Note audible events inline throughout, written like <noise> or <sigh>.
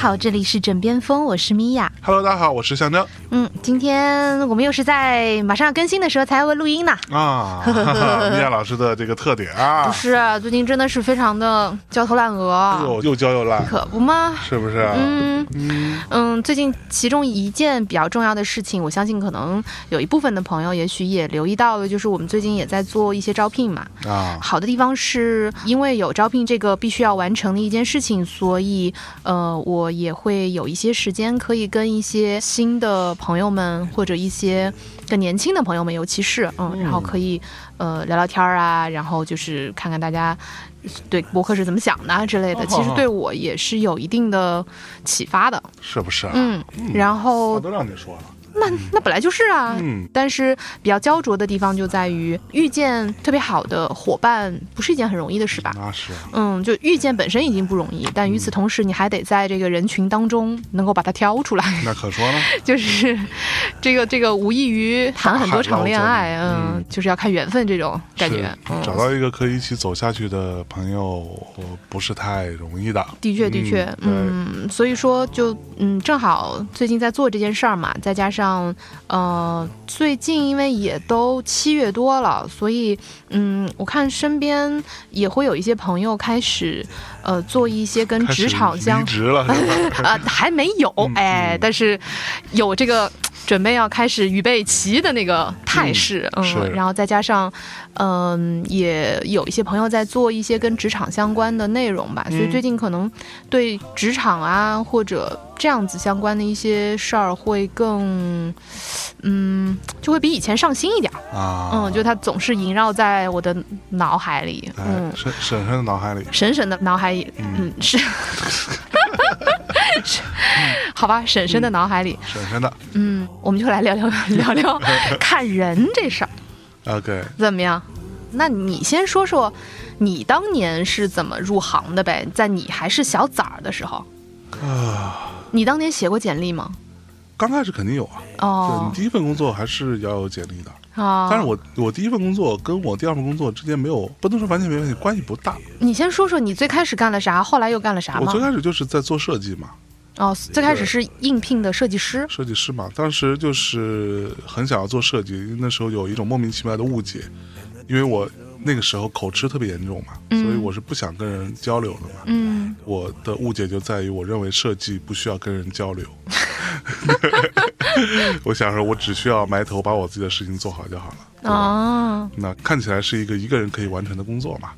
好，这里是枕边风，我是米娅。Hello，大家好，我是向征嗯，今天我们又是在马上要更新的时候才会录音呢。啊，哈哈米娅老师的这个特点啊不，是，最近真的是非常的焦头烂额，又又焦又烂，可不吗？是不是？嗯嗯嗯，最近其中一件比较重要的事情，我相信可能有一部分的朋友也许也留意到了，就是我们最近也在做一些招聘嘛。啊，好的地方是因为有招聘这个必须要完成的一件事情，所以呃，我也会有一些时间可以跟一些新的朋友们或者一些更年轻的朋友们，尤其是嗯，然后可以呃聊聊天儿啊，然后就是看看大家对博客是怎么想的啊之类的。哦其实对我也是有一定的启发的，是不是啊？嗯，然后我都让你说了，那那本来就是啊，嗯。但是比较焦灼的地方就在于遇见特别好的伙伴不是一件很容易的事吧？那是啊。嗯，就遇见本身已经不容易，但与此同时，你还得在这个人群当中能够把它挑出来，那可说呢，<laughs> 就是这个这个无异于谈很多场恋爱，嗯，就是要看缘分这种感觉。嗯，找到一个可以一起走下去的朋友，不是太容易的。的确，的确，嗯嗯，所以说就嗯，正好最近在做这件事儿嘛，再加上呃，最近因为也都七月多了，所以嗯，我看身边也会有一些朋友开始呃做一些跟职场相离职了，<laughs> 还没有嗯哎，嗯但是有这个。准备要开始预备棋的那个态势，嗯，是。然后再加上，嗯、也有一些朋友在做一些跟职场相关的内容吧，所以嗯最近可能对职场啊或者这样子相关的一些事儿会更，嗯，就会比以前上心一点儿，啊，嗯，就它总是萦绕在我的脑海里，哎嗯，，深深深的脑海里，婶婶的脑海里，嗯，是，<laughs> 好吧，婶婶的脑海里，婶婶的。嗯，我们就来聊聊 <laughs> 聊聊 <laughs> 看人这事儿 OK，怎么样？那你先说说，你当年是怎么入行的呗？在你还是小崽儿的时候，啊，你当年写过简历吗？刚开始肯定有啊，对哦你，第一份工作还是要有简历的。啊，但是我我第一份工作跟我第二份工作之间没有，不能说完全没关系，关系不大。你先说说你最开始干了啥，后来又干了啥吗我最？开始就是在做设计嘛，哦，最开始是应聘的设计师，设计师嘛，当时就是很想要做设计，那时候有一种莫名其妙的误解，因为我那个时候口吃特别严重嘛，嗯所以我是不想跟人交流的嘛。嗯，我的误解就在于，我认为设计不需要跟人交流。<laughs> 我想说，我只需要埋头把我自己的事情做好就好了。对吧啊，那看起来是一个一个人可以完成的工作嘛？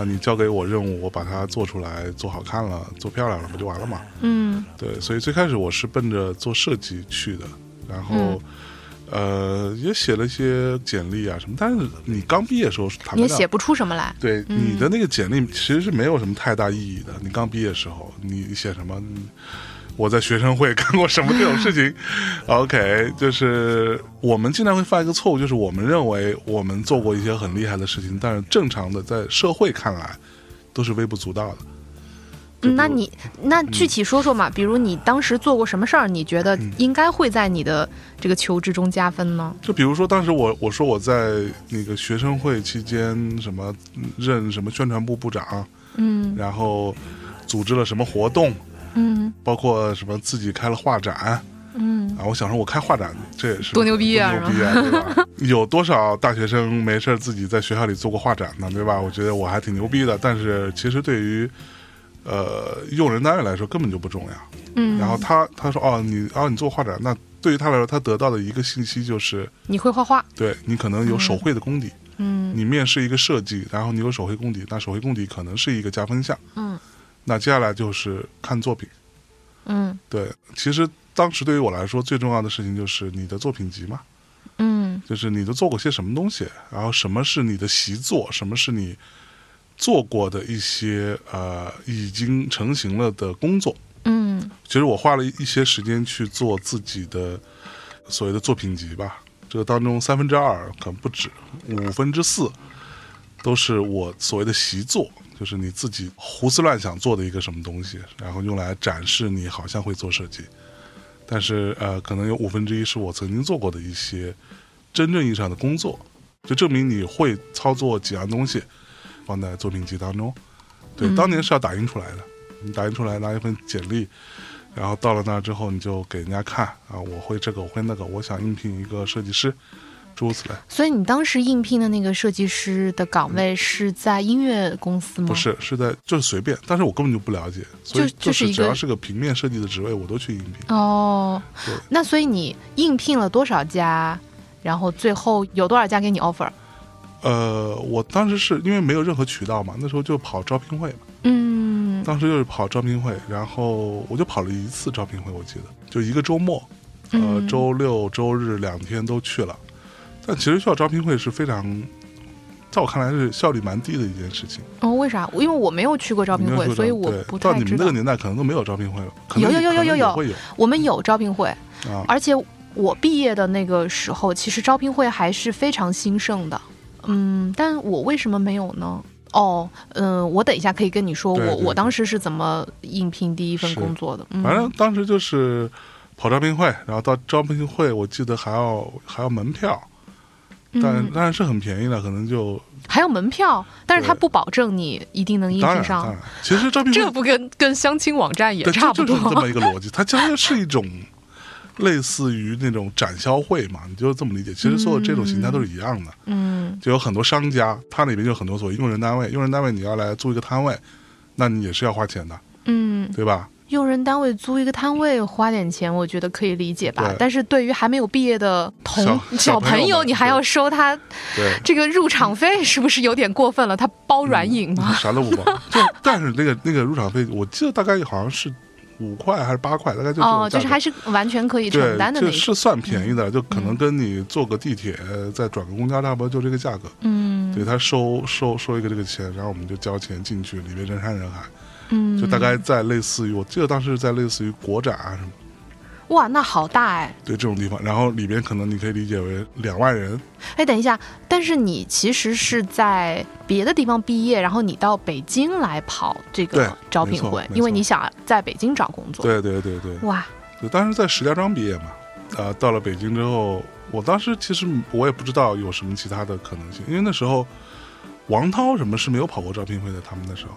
啊，你交给我任务，我把它做出来，做好看了，做漂亮了，不就完了嘛？嗯对，所以最开始我是奔着做设计去的，然后、嗯呃也写了一些简历啊什么，但是你刚毕业的时候，坦白讲你也写不出什么来。对、嗯你的那个简历其实是没有什么太大意义的。你刚毕业的时候，你写什么？嗯我在学生会干过什么这种事情？<laughs> OK，就是我们经常会犯一个错误，就是我们认为我们做过一些很厉害的事情，但是正常的在社会看来都是微不足道的。嗯，那你那具体说说嘛？比如你当时做过什么事儿，你觉得嗯应该会在你的这个求职中加分呢？就比如说，当时我我说我在那个学生会期间，什么嗯任什么宣传部部长，嗯然后组织了什么活动，嗯包括什么自己开了画展嗯啊。我想说，我开画展这也是多牛逼啊多牛逼啊，对吧？<laughs> 有多少大学生没事儿自己在学校里做过画展呢？对吧？我觉得我还挺牛逼的。但是其实对于呃用人单位来说根本就不重要。嗯，然后他他说哦你哦你做画展，那对于他来说，他得到的一个信息就是，你会画画，对你可能有手绘的功底。嗯你面试一个设计，然后你有手绘功底，那手绘功底可能是一个加分项。嗯那接下来就是看作品。嗯对，其实当时对于我来说最重要的事情就是你的作品集嘛，嗯就是你都做过些什么东西，然后什么是你的习作，什么是你做过的一些呃已经成型了的工作。嗯其实我花了一些时间去做自己的所谓的作品集吧，这个当中三分之二可能不止，五分之四都是我所谓的习作，就是你自己胡思乱想做的一个什么东西，然后用来展示你好像会做设计，但是呃，可能有五分之一是我曾经做过的一些真正意义上的工作，就证明你会操作几样东西，放在作品集当中。对，嗯当年是要打印出来的。你打印出来拿一份简历，然后到了那儿之后你就给人家看啊，我会这个，我会那个，我想应聘一个设计师，诸如此类。所以你当时应聘的那个设计师的岗位是在音乐公司吗？不，是，是在就是随便，但是我根本就不了解，所以就就是只要是个平面设计的职位，我都去应聘。哦，那所以你应聘了多少家？然后最后有多少家给你 offer？呃，我当时是因为没有任何渠道嘛，那时候就跑招聘会嘛，嗯当时就是跑招聘会，然后我就跑了一次招聘会，我记得就一个周末，呃，嗯周六周日两天都去了，但其实校招聘会是非常，在我看来是效率蛮低的一件事情。哦，为啥？因为我没有去过招聘会，所以我不太知道到你们那个。年代可能都没有招聘会了，有有有有有有可能也会我们有招聘会。而且我毕业的那个时候，其实招聘会还是非常兴盛的。嗯，但我为什么没有呢？哦，嗯、我等一下可以跟你说，我我当时是怎么应聘第一份工作的。嗯、反正当时就是跑招聘会，然后到招聘会，我记得还要还要门票，但嗯。当然是很便宜的，可能就还有门票，但是它不保证你一定能应聘上。然，其实招聘这不跟跟相亲网站也，差不多这就是这么一个逻辑，它其实是一种类似于那种展销会嘛，你就这么理解。其实所有这种形态都是一样的，嗯。就有很多商家，它里面就很多所谓用人单位，用人单位你要来租一个摊位，那你也是要花钱的，嗯，对吧？用人单位租一个摊位花点钱，我觉得可以理解吧。但是对于还没有毕业的同小小朋朋友，你还要收他。这个入场费，是不是有点过分了？他包软饮吗？啥都不包，<laughs> 就但是那个那个入场费，我记得大概好像是五块还是八块，大概就哦，就是还是完全可以承，担的那。是算便宜的，就可能跟你坐个地铁再转个公交差不多就这个价格。嗯对他收收收一个这个钱，然后我们就交钱进去，里面人山人海，嗯，就大概在类似于我记得当时在类似于国展啊什么，哇，那好大哎！对这种地方，然后里边可能你可以理解为两万人，哎，等一下，但是你其实是在别的地方毕业，然后你到北京来跑这个招聘会，因为你想在北京找工作。对对对对，哇，对，当时在石家庄毕业嘛，啊、到了北京之后，我当时其实我也不知道有什么其他的可能性，因为那时候王涛什么是没有跑过招聘会的，他们那时候，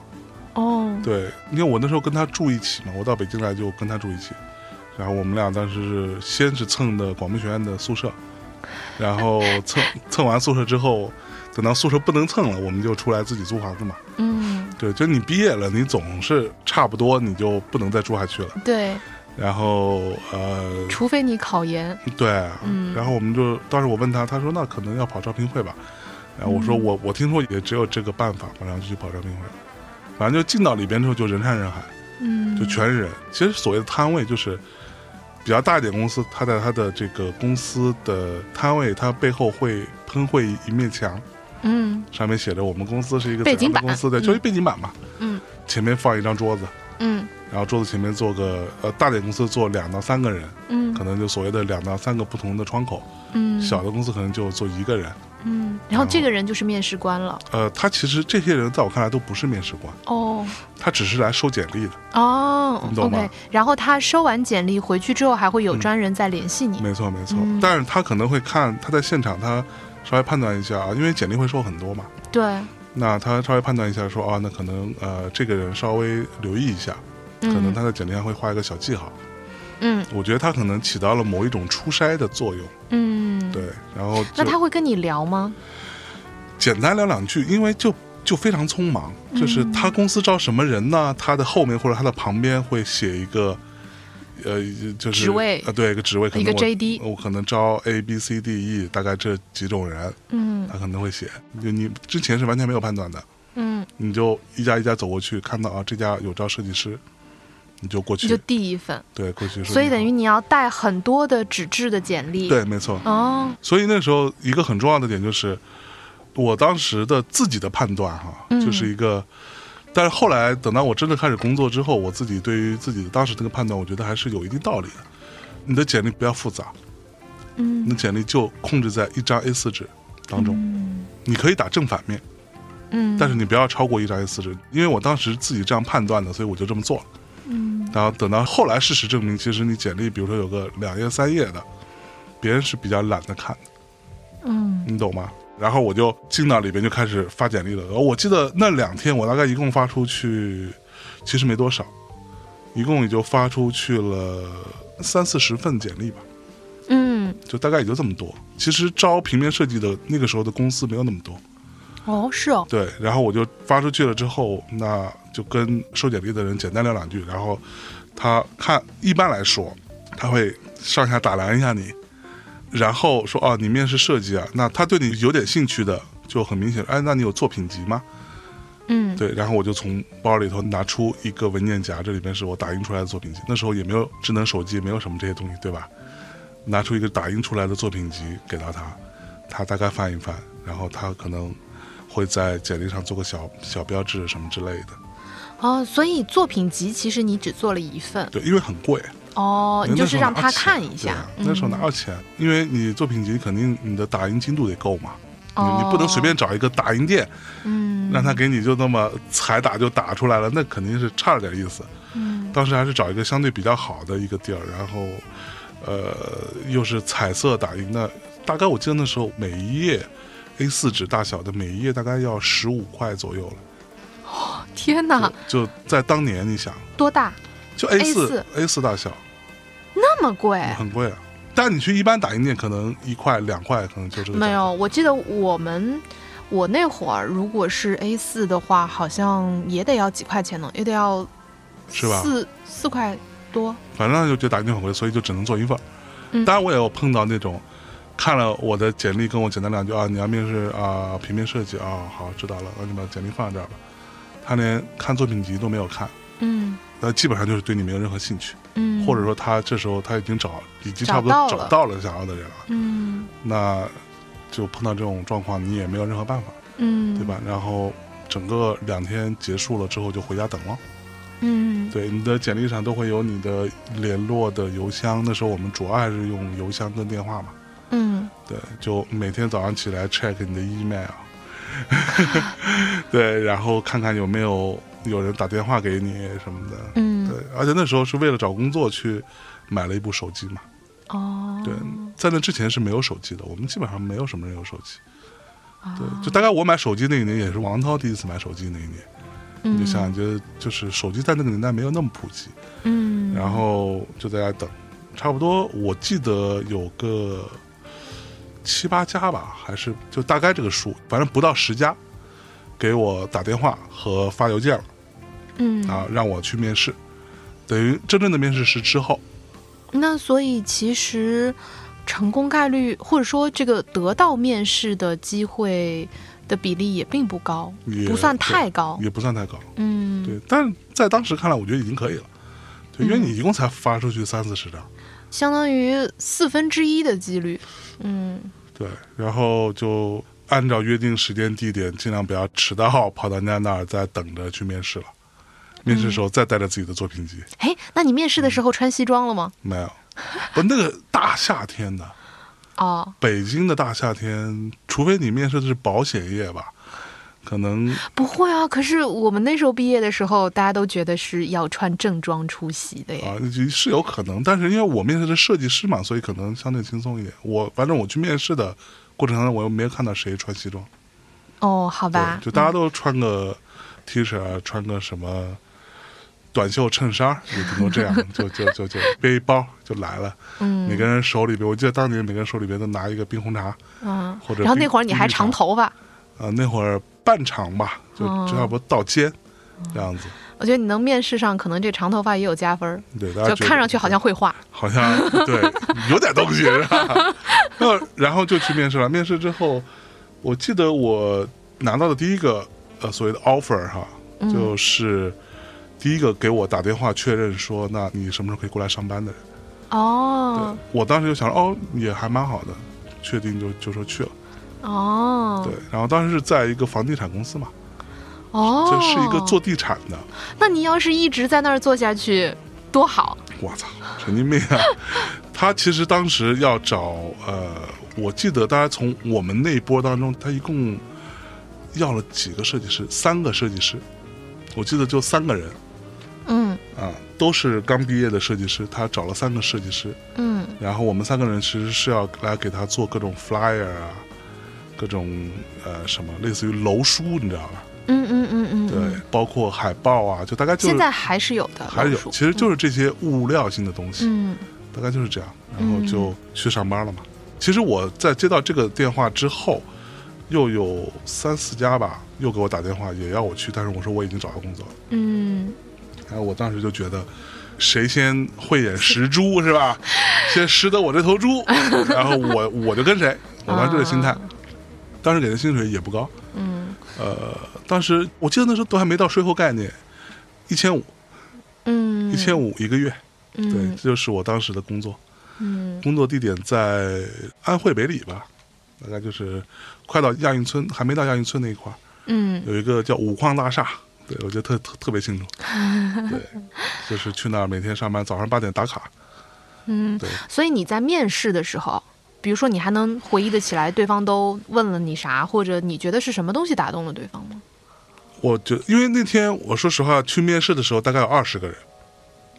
哦，对，因为我那时候跟他住一起嘛，我到北京来就跟他住一起，然后我们俩当时是先是蹭的广播学院的宿舍，然后蹭蹭完宿舍之后，等到宿舍不能蹭了，我们就出来自己租房子嘛。嗯，对，就你毕业了，你总是差不多你就不能再住下去了。对，然后呃，除非你考研。对然后我们就当时我问他，他说那可能要跑招聘会吧。然后我说嗯我我听说也只有这个办法，然后就去跑招聘会。反正就进到里边之后就人山人海，嗯，就全是人。其实所谓的摊位就是比较大一点公司，它在它的这个公司的摊位，它背后会喷绘一面墙，嗯。上面写着我们公司是一个怎样的公司，对，嗯。就是背景板嘛。嗯。前面放一张桌子，嗯然后桌子前面坐个呃大点公司坐两到三个人，嗯可能就所谓的两到三个不同的窗口。嗯，小的公司可能就坐一个人。嗯，然后这个人就是面试官了。呃，他其实这些人在我看来都不是面试官，哦他只是来收简历的。哦你懂吗，OK。然后他收完简历回去之后，还会有嗯专人再联系你。没错，没错。嗯但是他可能会看他在现场，他稍微判断一下啊，因为简历会收很多嘛。对，那他稍微判断一下说，啊，那可能呃这个人稍微留意一下，可能嗯他的简历上会画一个小记号。嗯我觉得他可能起到了某一种初筛的作用。嗯，。对，然后那他会跟你聊吗？简单聊两句，因为就就非常匆忙，就是嗯他公司招什么人呢？他的后面或者他的旁边会写一个，呃，就是职位呃，对，一个职位，可能一个 JD 我可能招 A B C D E，大概这几种人，嗯他可能会写。就你之前是完全没有判断的，嗯，你就一家一家走过去，看到啊这家有招设计师，你就过你就，递一份，对，过去说。所以等于你要带很多的纸质的简历。。对，没错。哦，所以那时候一个很重要的点就是，我当时的自己的判断哈，嗯就是一个。但是后来等到我真的开始工作之后，我自己对于自己的当时这个判断，我觉得还是有一定道理的。你的简历不要复杂，嗯你嗯的简历就控制在一张 A 四纸当中，嗯你可以打正反面，嗯，但是你不要超过一张 A 四纸，因为我当时自己这样判断的，所以我就这么做了。嗯然后等到后来事实证明，其实你简历比如说有个两页三页的，别人是比较懒得看的。嗯你懂吗？然后我就进到里边就开始发简历了。我记得那两天我大概一共发出去其实没多少，一共也就发出去了三四十份简历吧，嗯，就大概也就这么多。其实招平面设计的那个时候的公司没有那么多，哦，是哦，对。然后我就发出去了之后，那就跟收简历的人简单聊两句，然后他看一般来说他会上下打量一下你，然后说哦，你面试设计啊，那他对你有点兴趣的，就很明显，哎，那你有作品集吗？嗯，对，然后我就从包里头拿出一个文件夹，这里面是我打印出来的作品集。那时候也没有智能手机，没有什么这些东西，对吧？拿出一个打印出来的作品集给到他，他大概翻一翻，然后他可能会在简历上做个小小标志什么之类的。哦，所以作品集其实你只做了一份，对，因为很贵，哦，你就是让他看一下那时候哪有钱？因为你作品集肯定你的打印精度得够嘛，你哦你不能随便找一个打印店，嗯，让他给你就那么彩打就打出来了，那肯定是差了点意思。嗯，当时还是找一个相对比较好的一个地儿，然后，呃，又是彩色打印的，大概我记得那时候每一页 A 四纸大小的每一页大概要十五块左右了。哦天哪，就在当年，你想，多大？就 A 4四 A 四大小，那么贵？很贵啊。但你去一般打印店，可能一块两块，可能就这个没有，我记得我们我那会儿如果是 A 四的话，好像也得要几块钱呢，也得要是吧四四块多。反正就觉得打印店很贵，所以就只能做一份。嗯当然，我也有碰到那种看了我的简历，跟我简单两句啊，你要面试啊，平面设计啊，好，知道了，那你把简历放在这儿吧。他连看作品集都没有看，嗯那基本上就是对你没有任何兴趣，嗯，或者说他这时候他已经找，已经差不多找到了想要的人了，嗯那就碰到这种状况，你也没有任何办法，嗯，对？吧？然后整个两天结束了之后就回家等了。嗯对，你的简历上都会有你的联络的邮箱，那时候我们主要还是用邮箱跟电话嘛。嗯对，就每天早上起来 check 你的 email，<laughs> 对，然后看看有没有有人打电话给你什么的。嗯，对，而且那时候是为了找工作去买了一部手机嘛。哦，对，在那之前是没有手机的，我们基本上没有什么人有手机。哦对，就大概我买手机那一年也是王涛第一次买手机那一年，嗯你就想，就就是手机在那个年代没有那么普及，嗯，然后就在家等，差不多我记得有个七八家吧，还是就大概这个数，反正不到十家，给我打电话和发邮件了嗯啊，让我去面试。等于真正的面试是之后，那所以其实成功概率，或者说这个得到面试的机会的比例也并不高，也不算太高。也不算太高，嗯，对。但在当时看来，我觉得已经可以了，对，因为嗯你一共才发出去三四十张，相当于四分之一的几率。嗯对，然后就按照约定时间地点，尽量不要迟到，跑到人家那儿再等着去面试了。面试的时候再带着自己的作品集，哎，那你面试的时候穿西装了吗？没有，不，那个大夏天的，哦，北京的大夏天，除非你面试的是保险业吧，可能不会啊。可是我们那时候毕业的时候，大家都觉得是要穿正装出席的呀。啊是有可能，但是因为我面试的设计师嘛，所以可能相对轻松一点。我反正我去面试的过程当中，我又没有看到谁穿西装，哦，好吧，，就大家都穿个 T 恤啊，穿个什么短袖衬衫，也顶多这样，就就就就背一包就来了。<laughs> 嗯每个人手里边，我记得当年每个人手里边都拿一个冰红茶，嗯，或者然后那会儿你还长头发，啊，那会儿半长吧，就哦差不多到肩这样子。我觉得你能面试上，可能这长头发也有加分，对，大家就看上去好像会画。好像对 <laughs> 有点东西是吧？那然后就去面试了。面试之后，我记得我拿到的第一个呃所谓的 offer 哈，嗯就是第一个给我打电话确认说，那你什么时候可以过来上班的人。哦对，我当时就想哦，也还蛮好的，确定就就说去了。哦，对，然后当时是在一个房地产公司嘛，哦，这是一个做地产的。那你要是一直在那儿做下去，多好。我操，神经病啊！<laughs> 他其实当时要找呃，我记得大家从我们那一波当中，他一共要了几个设计师，三个设计师，我记得就三个人。嗯。啊，都是刚毕业的设计师，他找了三个设计师，嗯。然后我们三个人其实是要来给他做各种 flyer 啊，各种呃什么类似于楼书，你知道吧？嗯嗯嗯嗯，对嗯，包括海报啊，就大概就是现在还是有的，还是有其实就是这些物料性的东西，嗯大概就是这样，然后就去上班了嘛。其实我在接到这个电话之后，又有三四家吧，又给我打电话，也要我去，但是我说我已经找到工作了。嗯然后我当时就觉得，谁先慧眼识珠是吧？<laughs> 先识得我这头猪，然后我我就跟谁，我当时这个心态。当时给的薪水也不高，嗯呃，当时我记得那时候都还没到税后概念，一千五，嗯，一千五一个月，对，嗯这就是我当时的工作。嗯工作地点在安徽北里吧，大概就是快到亚运村，还没到亚运村那一块儿，嗯有一个叫五矿大厦，对我觉得特特特别清楚。<laughs> 对，就是去那儿每天上班，早上八点打卡。嗯，对，所以你在面试的时候，比如说你还能回忆得起来对方都问了你啥，或者你觉得是什么东西打动了对方吗？我觉得因为那天我说实话去面试的时候，大概有二十个人，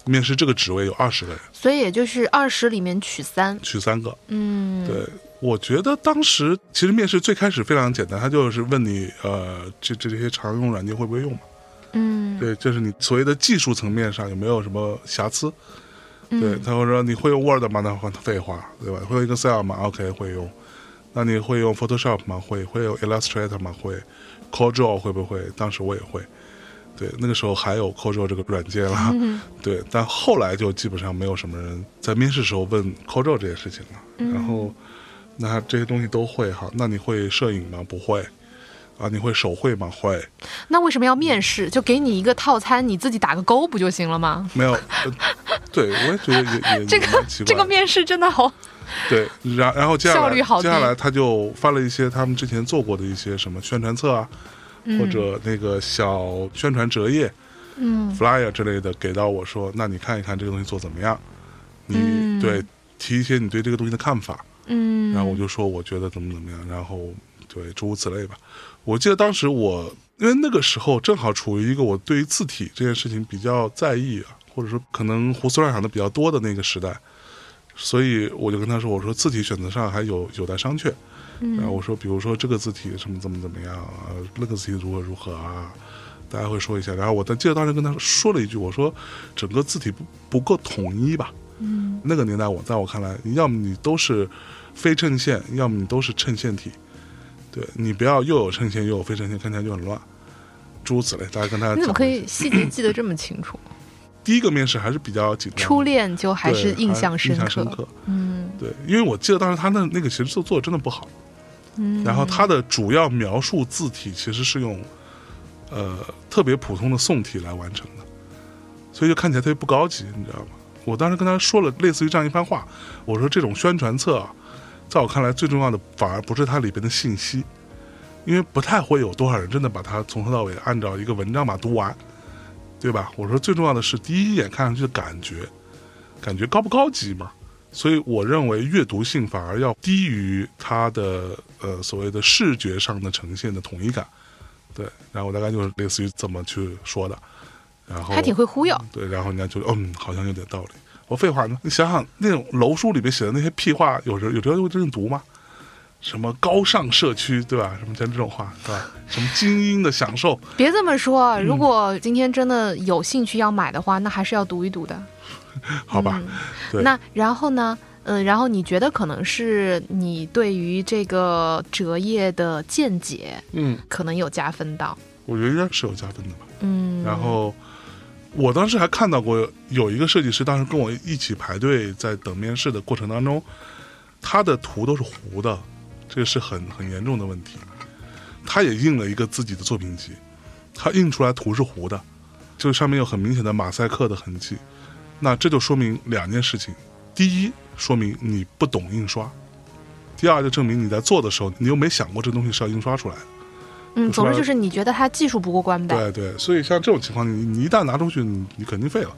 面试这个职位有二十个人，所以也就是二十里面取三。取三个。嗯，对，我觉得当时其实面试最开始非常简单，他就是问你呃这这这些常用软件会不会用嘛。嗯，对，就是你所谓的技术层面上有没有什么瑕疵？对，嗯他会说你会用 Word 吗？那换废话，对吧？会用 Excel 吗？OK，会用。那你会用 Photoshop 吗？会。会用 Illustrator 吗？会。CorelDRAW 会不会？当时我也会。对，那个时候还有 CorelDRAW 这个软件了。嗯 <laughs> 对，但后来就基本上没有什么人在面试时候问 CorelDRAW 这件事情了。嗯然后，那这些东西都会哈。那你会摄影吗？不会。啊，你会手绘吗？会。那为什么要面试？就给你一个套餐，你自己打个勾不就行了吗？没有。<laughs> 呃 <laughs> 对，我也觉得也也这个。这个面试真的好，对，然然后接下来效率好接下来他就发了一些他们之前做过的一些什么宣传册啊，或者那个小宣传折页、嗯。flyer 之类的给到我说，那你看一看这个东西做怎么样？你、嗯。对提一些你对这个东西的看法，嗯，然后我就说我觉得怎么怎么样，然后对诸如此类吧。我记得当时我因为那个时候正好处于一个我对于字体这件事情比较在意啊，或者说可能胡思乱想的比较多的那个时代，所以我就跟他说，我说字体选择上还有有待商榷。嗯然后我说，比如说这个字体什么怎么怎么样啊，那个字体如何如何啊，大家会说一下。然后我在记得当时跟他说了一句，我说整个字体不不够统一吧。嗯那个年代我在我看来，要么你都是非衬线，要么你都是衬线体。对你不要又有衬线又有非衬线，看起来就很乱。诸如此类，大家跟他你怎么可以细节记得这么清楚？第一个面试还是比较紧张，初恋就还是印象深印象深刻。嗯。对，因为我记得当时他那那个形式做做的真的不好，嗯，然后他的主要描述字体其实是用呃特别普通的宋体来完成的，所以就看起来特别不高级，你知道吗？我当时跟他说了类似于这样一番话，我说这种宣传册啊，在我看来最重要的反而不是它里边的信息，因为不太会有多少人真的把它从头到尾按照一个文章把它读完，对吧？我说最重要的是第一眼看上去的感觉，感觉高不高级嘛？所以我认为阅读性反而要低于它的呃所谓的视觉上的呈现的统一感，对。然后我大概就是类似于这么去说的，然后还挺会忽悠。对，然后人家就嗯，好像有点道理。我废话呢？你想想那种楼书里面写的那些屁话，有时候有时候会真正读吗？什么高尚社区，对吧？什么像这种话，对吧？什么精英的享受，别这么说，嗯如果今天真的有兴趣要买的话，那还是要读一读的。<laughs> 好吧？对那然后呢？嗯，然后你觉得可能是你对于这个折页的见解嗯，可能有加分到。我觉得应该是有加分的吧。嗯，然后我当时还看到过有一个设计师，当时跟我一起排队在等面试的过程当中，他的图都是糊的，这个是很很严重的问题。他也印了一个自己的作品集，他印出来图是糊的，就上面有很明显的马赛克的痕迹。那这就说明两件事情：第一，说明你不懂印刷；第二，就证明你在做的时候，你又没想过这东西是要印刷出来的。嗯，总之就是你觉得它技术不过关呗。对对，所以像这种情况，你你一旦拿出去，你你肯定废了。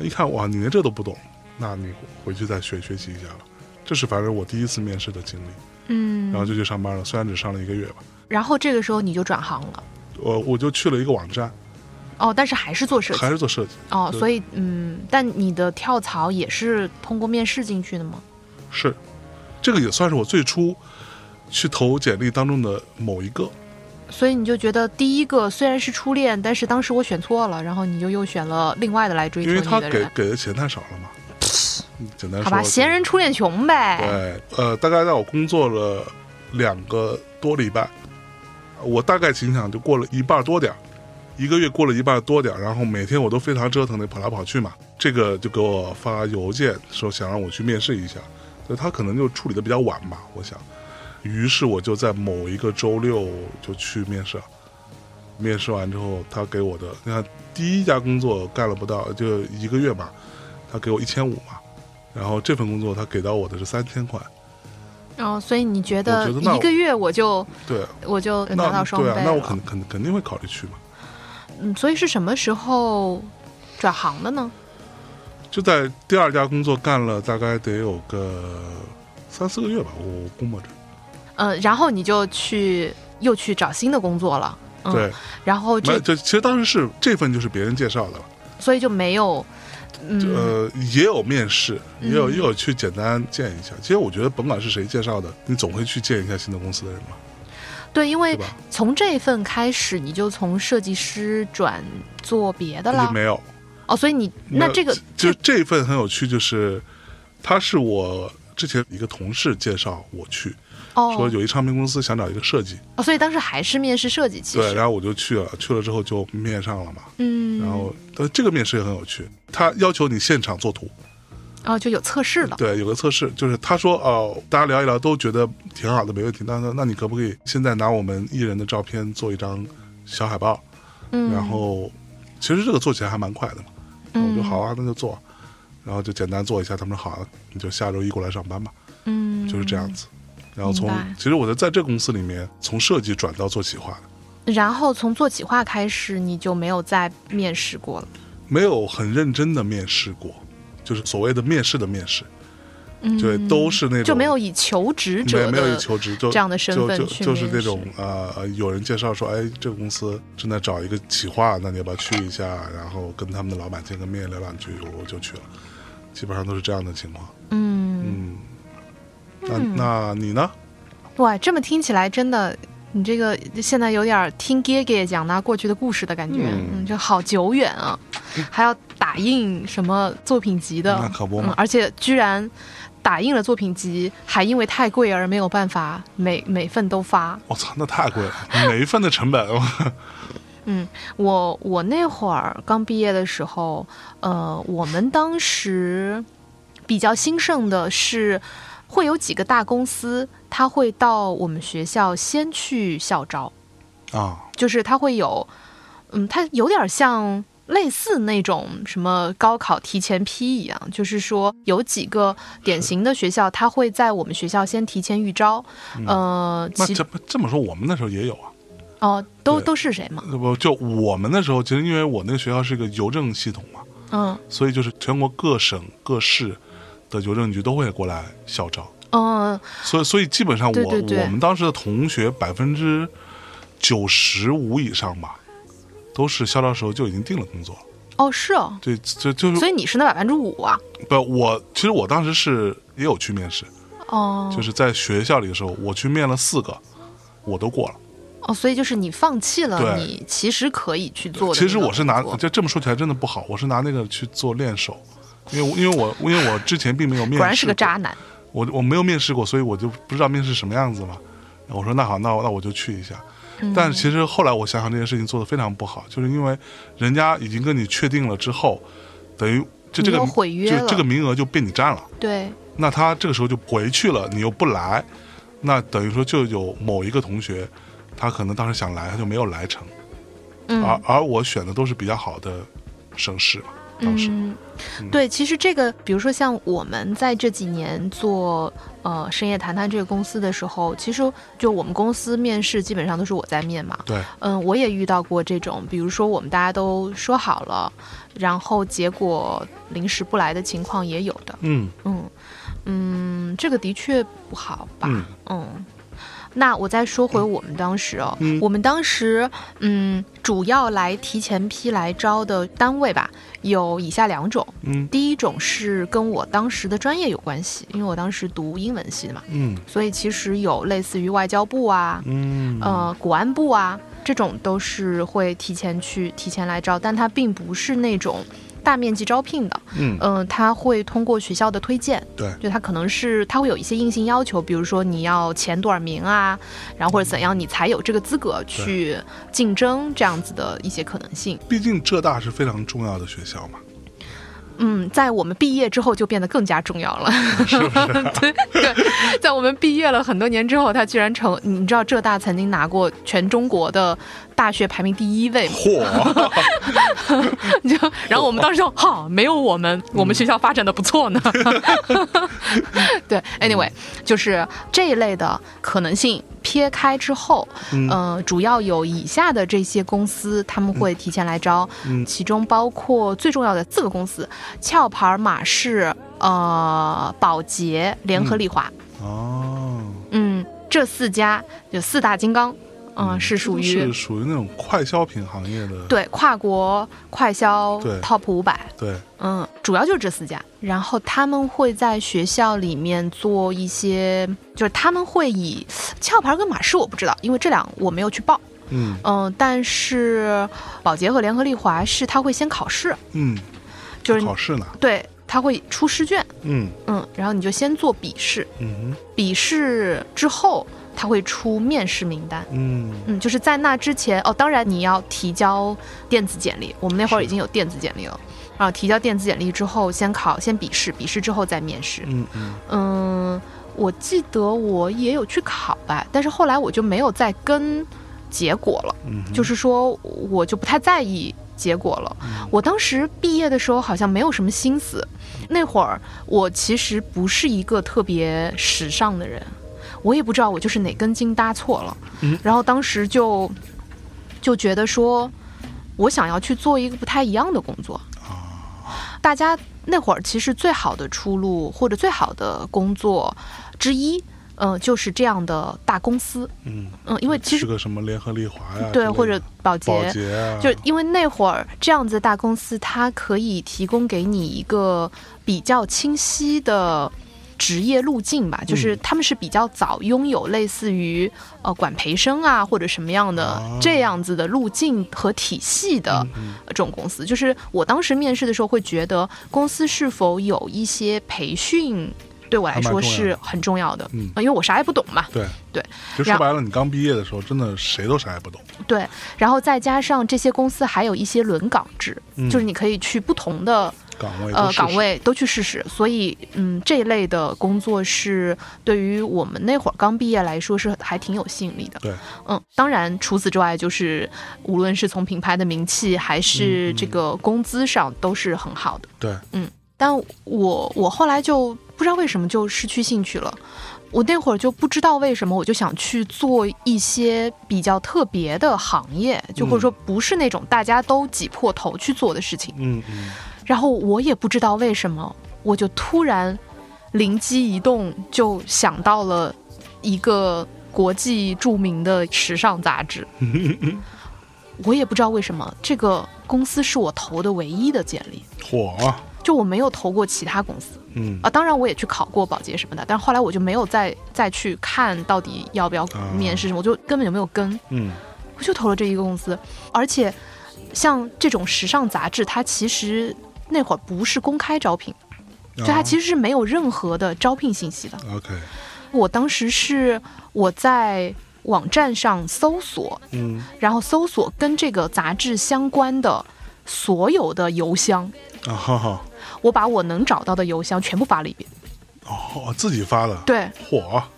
一看哇，你连这都不懂，那你回去再学学习一下吧。这是反正我第一次面试的经历，嗯，然后就去上班了，虽然只上了一个月吧。然后这个时候你就转行了。我我就去了一个网站，哦，但是还是做设计还是做设计，哦，所以嗯，但你的跳槽也是通过面试进去的吗？是这个也算是我最初去投简历当中的某一个。所以你就觉得第一个虽然是初恋，但是当时我选错了，然后你就又选了另外的来追求因为他给。给的钱太少了嘛。简单说，好吧，闲人初恋穷呗。对，呃，大概在我工作了两个多礼拜，我大概情想就过了一半多点儿一个月过了一半多点儿然后每天我都非常折腾的跑来跑去嘛。这个就给我发邮件说想让我去面试一下，所以他可能就处理的比较晚吧，我想。于是我就在某一个周六就去面试了。面试完之后，他给我的，你看第一家工作干了不到就一个月嘛，他给我一千五嘛，然后这份工作他给到我的是三千块，然后所以你觉得一个月我就对，我就拿到双倍对啊，那我肯肯肯定会考虑去嘛。嗯，所以是什么时候转行的呢？就在第二家工作干了大概得有个三四个月吧，我估摸着。嗯，然后你就去又去找新的工作了。嗯、对，然后这没这其实当时是这份就是别人介绍的了，所以就没有，嗯，呃，也有面试，也有嗯也有去简单见一下。其实我觉得甭管是谁介绍的，你总会去见一下新的公司的人嘛，对，因为？从这份开始，你就从设计师转做别的了。没有，哦，所以你那这个就这这份很有趣，就是他是我之前一个同事介绍我去，说哦有一唱片公司想找一个设计，哦，所以当时还是面试设计，其对，然后我就去了，去了之后就面上了嘛。嗯，然后，但这个面试也很有趣，他要求你现场做图，哦就有测试了。对，有个测试，就是他说哦，大家聊一聊都觉得挺好的，没问题。那那那你可不可以现在拿我们艺人的照片做一张小海报？嗯，然后其实这个做起来还蛮快的嘛。嗯我说好啊，那就做，然后就简单做一下。他们说好啊，你就下周一过来上班吧，嗯，就是这样子。然后从其实我在在这个公司里面，从设计转到做企划的，然后从做企划开始，你就没有再面试过了。没有很认真的面试过，就是所谓的面试的面试，嗯，对，都是那种就没有以求职没者没有以求职，就这样的身份就去就就是那种呃，呃有人介绍说，哎，这个公司正在找一个企划，那你要不要去一下？然后跟他们的老板见个面，聊两句，我就去了。基本上都是这样的情况。嗯，嗯，那那你呢？哇，这么听起来真的，你这个现在有点儿听爹爹讲他过去的故事的感觉，嗯嗯，就好久远啊，还要打印什么作品集的，那可不嘛，嗯而且居然打印了作品集，还因为太贵而没有办法每每份都发。我操，那太贵了，每一份的成本，<laughs> 嗯，我我那会儿刚毕业的时候，呃，我们当时比较兴盛的是，会有几个大公司，他会到我们学校先去校招，啊，就是他会有，嗯，他有点像。类似那种什么高考提前批一样，就是说有几个典型的学校，他会在我们学校先提前预招，呃，其那这这么说，我们那时候也有啊。哦，都都是谁嘛？不，就我们那时候，其实因为我那个学校是个邮政系统嘛，嗯所以就是全国各省各市的邮政局都会过来校招。嗯，所以，所以基本上我我们当时的同学百分之九十五以上吧，都是校招时候就已经定了工作了。哦是哦，对，就就是所以你是那百分之五啊？不，我其实我当时是也有去面试，哦，就是在学校里的时候，我去面了四个，我都过了。哦，所以就是你放弃了你其实可以去做的。其实我是拿，就这么说起来真的不好，我是拿那个去做练手，因为因为我因为我之前并没有面试，果然是个渣，男。我我没有面试过，所以我就不知道面试什么样子嘛。我说那好，那我那我就去一下。嗯但是其实后来我想想，这件事情做的非常不好，就是因为人家已经跟你确定了之后，等于就这个毁约就这个名额就被你占了。对，那他这个时候就回去了，你又不来，那等于说就有某一个同学，他可能当时想来，他就没有来成。嗯而而我选的都是比较好的省市嘛，当时。嗯，对，其实这个，比如说像我们在这几年做呃深夜谈谈这个公司的时候，其实就我们公司面试基本上都是我在面嘛。对，嗯，我也遇到过这种，比如说我们大家都说好了，然后结果临时不来的情况也有的。嗯嗯嗯，这个的确不好吧？嗯嗯，那我再说回我们当时哦，嗯。我们当时嗯，主要来提前批来招的单位吧，有以下两种。嗯。第一种是跟我当时的专业有关系，因为我当时读英文系的嘛，嗯。所以其实有类似于外交部啊，嗯。呃，国安部啊，这种都是会提前去提前来招，但它并不是那种大面积招聘的，嗯嗯、他会通过学校的推荐，对就他可能是他会有一些硬性要求，比如说你要前多少名啊，然后或者怎样，你才有这个资格去竞争这样子的一些可能性。毕竟浙大是非常重要的学校嘛，嗯，在我们毕业之后就变得更加重要了。是不是？<laughs> 对对，在我们毕业了很多年之后，他居然成，你知道浙大曾经拿过全中国的大学排名第一位。吗？嚯，<laughs> 就然后我们当时就哈，没有我们，我们学校发展的不错呢。<laughs> 对，anyway，就是这一类的可能性撇开之后，嗯。呃，主要有以下的这些公司，他们会提前来招，嗯。其中包括最重要的四个公司：壳牌、马氏、呃，宝洁、联合利华。哦，嗯，这四家有四大金刚，嗯，是属于是属于那种快消品行业的，对跨国快销对 top 五百。对，嗯，主要就是这四家，然后他们会在学校里面做一些，就是他们会以壳牌跟马氏我不知道，因为这两我没有去报。嗯嗯、但是宝洁和联合利华是他会先考试，嗯，就是考试呢，对他会出试卷，嗯嗯，然后你就先做笔试，嗯笔试之后他会出面试名单。嗯嗯，就是在那之前哦，当然你要提交电子简历，我们那会儿已经有电子简历了。啊，提交电子简历之后，先考，先笔试，笔试之后再面试。嗯嗯嗯，我记得我也有去考吧，但是后来我就没有再跟结果了，嗯，就是说我就不太在意结果了。嗯我当时毕业的时候好像没有什么心思，那会儿我其实不是一个特别时尚的人，我也不知道我就是哪根筋搭错了，嗯。然后当时就就觉得说，我想要去做一个不太一样的工作。大家那会儿其实最好的出路或者最好的工作之一，嗯、就是这样的大公司，嗯，嗯，因为其实是个什么联合利华呀，之对或者保洁，保洁啊，就因为那会儿这样子的大公司，它可以提供给你一个比较清晰的职业路径吧，就是他们是比较早拥有类似于呃管培生啊或者什么样的哦这样子的路径和体系的这种公司。就是我当时面试的时候会觉得公司是否有一些培训。对我来说是很重要的，嗯。呃因为我啥也不懂嘛，对。对，就说白了，你刚毕业的时候，真的谁都啥也不懂，对，然后再加上这些公司还有一些轮岗制，嗯。就是你可以去不同的岗位都呃岗位都去试试，所以嗯这一类的工作是对于我们那会儿刚毕业来说是还挺有吸引力的。对，嗯，当然除此之外，就是无论是从品牌的名气还是这个工资上都是很好的。对，嗯但我我后来就不知道为什么就失去兴趣了。我那会儿就不知道为什么，我就想去做一些比较特别的行业，就或者说不是那种大家都挤破头去做的事情。嗯嗯然后我也不知道为什么，我就突然灵机一动，就想到了一个国际著名的时尚杂志。<laughs> 我也不知道为什么，这个公司是我投的唯一的简历，火啊，就我没有投过其他公司嗯啊。当然，我也去考过保洁什么的，但是后来我就没有再再去看到底要不要面试什么，我就根本就没有跟。嗯我就投了这一个公司，而且像这种时尚杂志，它其实那会儿不是公开招聘，就它其实实是没有任何的招聘信息的。OK，我当时是我在网站上搜索，嗯。然后搜索跟这个杂志相关的所有的邮箱，啊哈哈，我把我能找到的邮箱全部发了一遍。哦，自己发的，对，火。啊，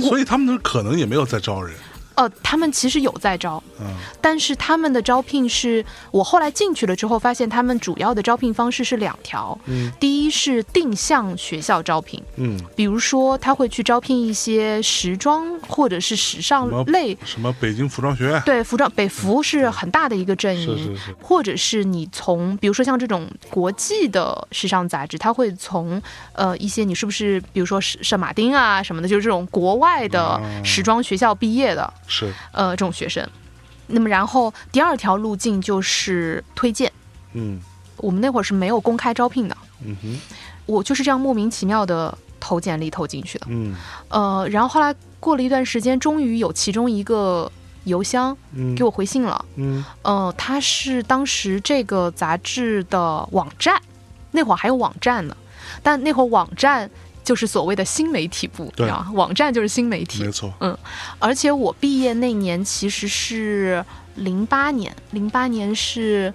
所以他们可能也没有在招人，呃，他们其实有在招，嗯。但是他们的招聘是我后来进去了之后发现，他们主要的招聘方式是两条。嗯。第一是定向学校招聘，嗯，比如说他会去招聘一些时装或者是时尚类，什么北京服装学院，对服装北服是很大的一个阵营。是是是，或者是你从，比如说像这种国际的时尚杂志，他会从呃一些你是不是，比如说圣圣马丁啊什么的，就是这种国外的哦时装学校毕业的，是，呃这种学生。那么然后第二条路径就是推荐，嗯。我们那会儿是没有公开招聘的，嗯哼，我就是这样莫名其妙的投简历投进去的。嗯。呃，然后后来过了一段时间，终于有其中一个邮箱嗯，给我回信了。嗯。呃，他是当时这个杂志的网站，那会儿还有网站呢，但那会儿网站就是所谓的新媒体部，对。啊网站就是新媒体。没。错，嗯而且我毕业那年其实是零八年，零八年是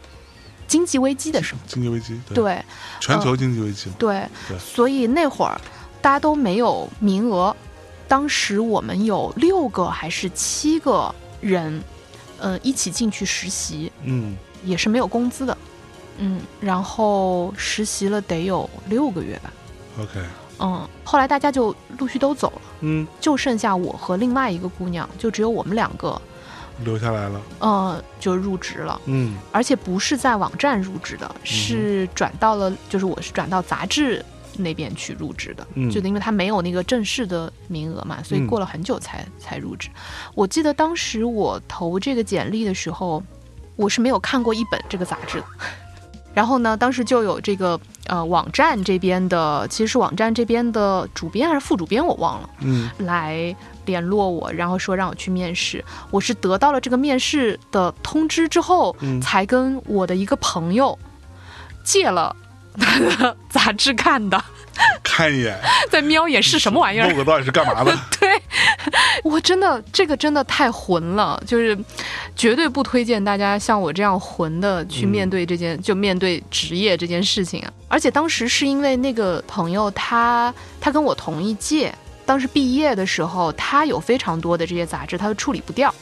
经济危机的时候，经济危机，对，对全球经济危机，对对。所以那会儿大家都没有名额，当时我们有六个还是七个人，呃，一起进去实习，嗯。也是没有工资的，嗯，然后实习了得有六个月吧，，OK，嗯，后来大家就陆续都走了，嗯，就剩下我和另外一个姑娘，就只有我们两个，留下来了，呃，就入职了，嗯。而且不是在网站入职的，是转到了，就是我是转到杂志那边去入职的，嗯。就因为他没有那个正式的名额嘛，所以嗯。过了很久才、才入职。我记得当时我投这个简历的时候，我是没有看过一本这个杂志的。然后呢，当时就有这个呃网站这边的，其实是网站这边的主编还是副主编，我忘了。嗯来联络我，然后说让我去面试。我是得到了这个面试的通知之后，嗯才跟我的一个朋友借了他 <laughs> 的杂志看的，看一眼，再瞄一眼是什么玩意儿。那个到底是干嘛的？<laughs> 对，<laughs> 我真的这个真的太混了，就是绝对不推荐大家像我这样混的去面对这件，就面对职业这件事情啊。而且当时是因为那个朋友他他跟我同一届，当时毕业的时候他有非常多的这些杂志，他都处理不掉，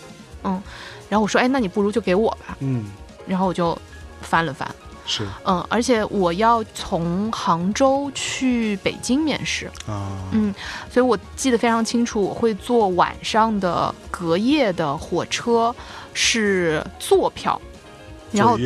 嗯，然后我说，哎，那你不如就给我吧，嗯，然后我就翻了翻，是。嗯，而且我要从杭州去北京面试，啊，嗯，所以我记得非常清楚，我会坐晚上的隔夜的火车，是坐票，然后，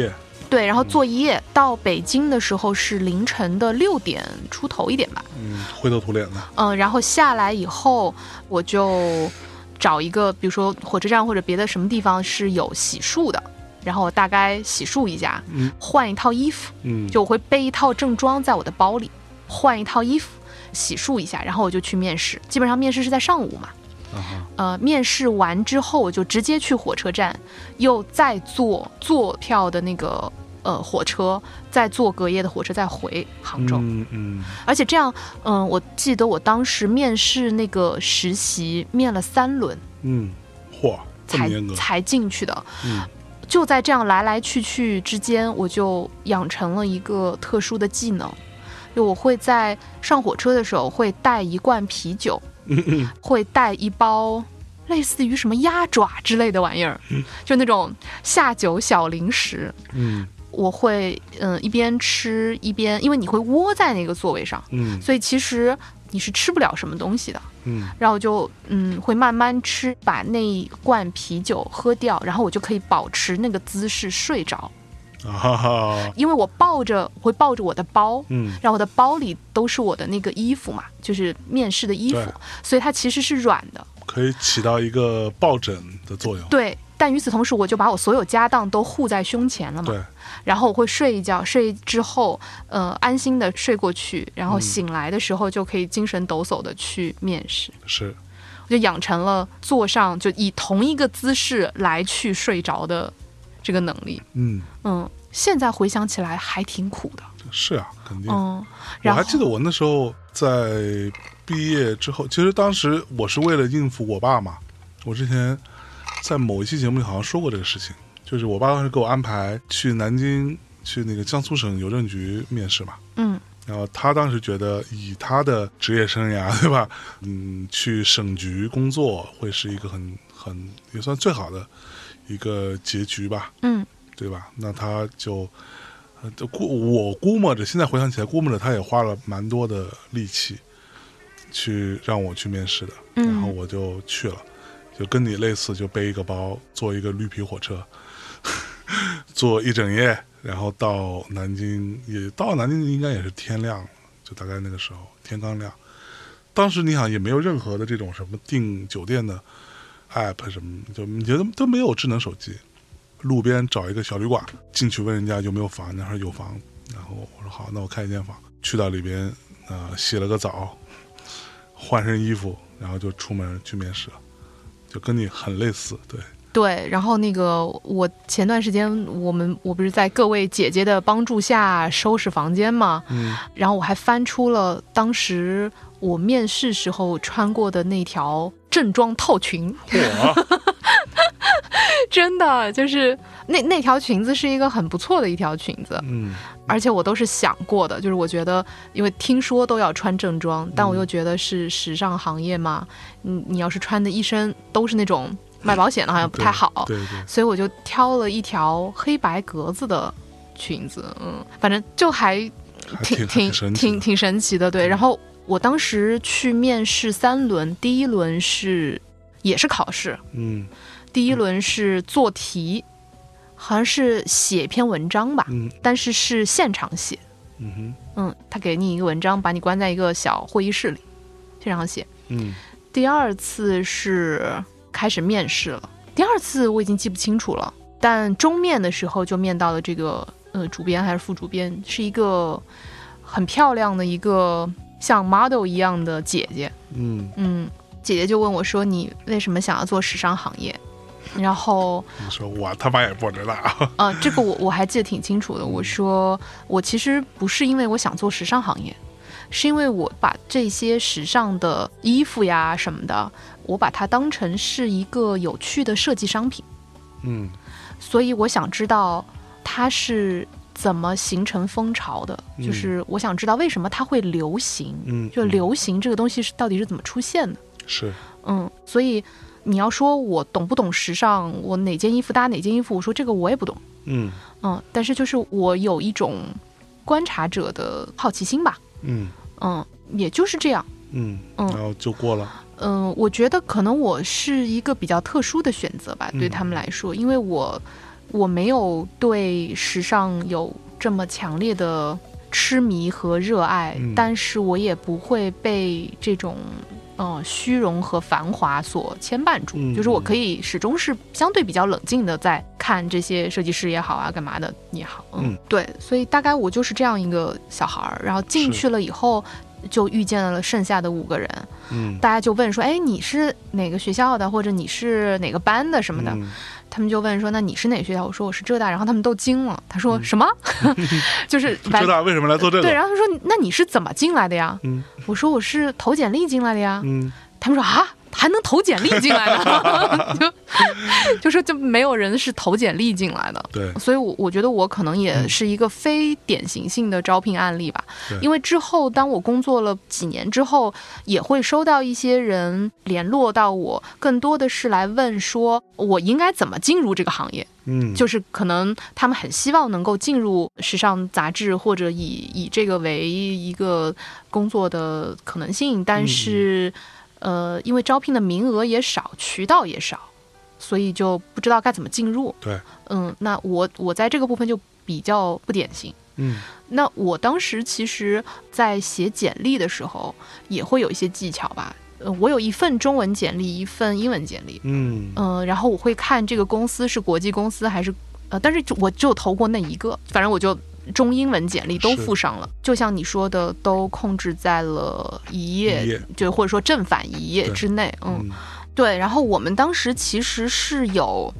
对，然后坐一夜到北京的时候是凌晨的六点出头一点吧，嗯，灰头土脸的，嗯，然后下来以后我就找一个，比如说火车站或者别的什么地方是有洗漱的，然后我大概洗漱一下，嗯换一套衣服，嗯，就我会备一套正装在我的包里，换一套衣服，洗漱一下，然后我就去面试。基本上面试是在上午嘛，呃，面试完之后我就直接去火车站，又再坐坐票的那个呃火车，再坐隔夜的火车再回杭州。嗯嗯，而且这样，嗯、我记得我当时面试那个实习面了三轮嗯，嚯，才，才进去的。嗯就在这样来来去去之间，我就养成了一个特殊的技能，就我会在上火车的时候会带一罐啤酒，嗯嗯会带一包类似于什么鸭爪之类的玩意儿，就那种下酒小零食。嗯我会嗯一边吃一边，因为你会窝在那个座位上，嗯所以其实你是吃不了什么东西的。嗯然后就嗯会慢慢吃，把那一罐啤酒喝掉，然后我就可以保持那个姿势睡着，啊哈哈，因为我抱着会抱着我的包。嗯然后我的包里都是我的那个衣服嘛，就是面试的衣服，所以它其实是软的。可以起到一个抱枕的作用，对，但与此同时，我就把我所有家当都护在胸前了嘛。对，然后我会睡一觉，睡之后，呃，安心的睡过去，然后嗯醒来的时候就可以精神抖擞的去面试。是，我就养成了坐上就以同一个姿势来去睡着的这个能力。嗯，嗯，现在回想起来还挺苦的。是啊，肯定。嗯，我然后还记得我那时候在毕业之后，其实当时我是为了应付我爸嘛。我之前在某一期节目里好像说过这个事情，就是我爸当时给我安排去南京去那个江苏省邮政局面试嘛。嗯然后他当时觉得，以他的职业生涯，对吧？嗯，去省局工作会是一个很很也算最好的一个结局吧，嗯对吧？那他就。呃，就估我估摸着，现在回想起来，估摸着他也花了蛮多的力气，去让我去面试的，嗯然后我就去了，就跟你类似，就背一个包，坐一个绿皮火车，<laughs> 坐一整夜，然后到南京，也到南京应该也是天亮了，就大概那个时候天刚亮。当时你想也没有任何的这种什么订酒店的 app 什么，就你觉得都没有智能手机，路边找一个小旅馆进去问人家有没有房，那说有房，然后我说好，那我开一间房，去到里边，呃，洗了个澡，换身衣服，然后就出门去面试了，就跟你很类似，对，对，然后那个我前段时间我们我不是在各位姐姐的帮助下收拾房间嘛，嗯然后我还翻出了当时我面试时候穿过的那条正装套裙，嚯，<laughs> 真的就是那那条裙子是一个很不错的一条裙子，嗯而且我都是想过的，就是我觉得，因为听说都要穿正装，但我又觉得是时尚行业嘛，你你要是穿的一身都是那种卖保险的，好像不太好，对对，所以我就挑了一条黑白格子的裙子，嗯，反正就还还挺挺挺挺神奇的，对。然后我当时去面试三轮，第一轮是也是考试，嗯第一轮是做题，好像是写一篇文章吧，嗯但是是现场写，嗯哼嗯，他给你一个文章，把你关在一个小会议室里，现场写。嗯第二次是开始面试了，第二次我已经记不清楚了，但终面的时候就面到了这个呃主编还是副主编，是一个很漂亮的一个像 model 一样的姐姐，嗯，嗯，姐姐就问我说：“你为什么想要做时尚行业？”然后你说我他妈也不知道，啊，这个我我还记得挺清楚的。我说我其实不是因为我想做时尚行业，是因为我把这些时尚的衣服呀什么的，我把它当成是一个有趣的设计商品，嗯。所以我想知道它是怎么形成风潮的，嗯。就是我想知道为什么它会流行，嗯，就嗯流行这个东西是到底是怎么出现的。是，嗯，所以你要说我懂不懂时尚，我哪件衣服搭哪件衣服，我说这个我也不懂。嗯。嗯，但是就是我有一种观察者的好奇心吧，嗯嗯，也就是这样。嗯，嗯然后就过了，嗯，我觉得可能我是一个比较特殊的选择吧，对嗯他们来说，因为我我没有对时尚有这么强烈的痴迷和热爱，嗯但是我也不会被这种。呃，虚荣和繁华所牵绊住，嗯就是我可以始终是相对比较冷静的在看这些设计师也好啊，干嘛的也好，嗯对，所以大概我就是这样一个小孩儿，然后进去了以后，就遇见了剩下的五个人，嗯。大家就问说：“哎，你是哪个学校的，或者你是哪个班的什么的？”嗯他们就问说：“那你是哪个学校？”我说：“我是浙大。”然后他们都惊了。他说：“嗯什么？<laughs> 就是 <laughs> 浙大为什么来做这个对。”？然后他说：“那你是怎么进来的呀？”嗯我说：“我是投简历进来的呀。嗯他们说：“啊，还能投简历进来的？<laughs> 就就说就没有人是投简历进来的。”对，所以我，我觉得我可能也是一个非典型性的招聘案例吧。对因为之后，当我工作了几年之后，也会收到一些人联络到我，更多的是来问说，我应该怎么进入这个行业。嗯就是可能他们很希望能够进入时尚杂志，或者以以这个为一个工作的可能性，但是，呃，因为招聘的名额也少，渠道也少，所以就不知道该怎么进入。对，嗯，那我我在这个部分就比较不典型。嗯那我当时其实，在写简历的时候，也会有一些技巧吧。呃，我有一份中文简历，一份英文简历。嗯嗯、然后我会看这个公司是国际公司还是呃，但是就我就投过那一个，反正我就中英文简历都附上了。就像你说的，都控制在了一页，就或者说正反一页之内。嗯，嗯对。然后我们当时其实是有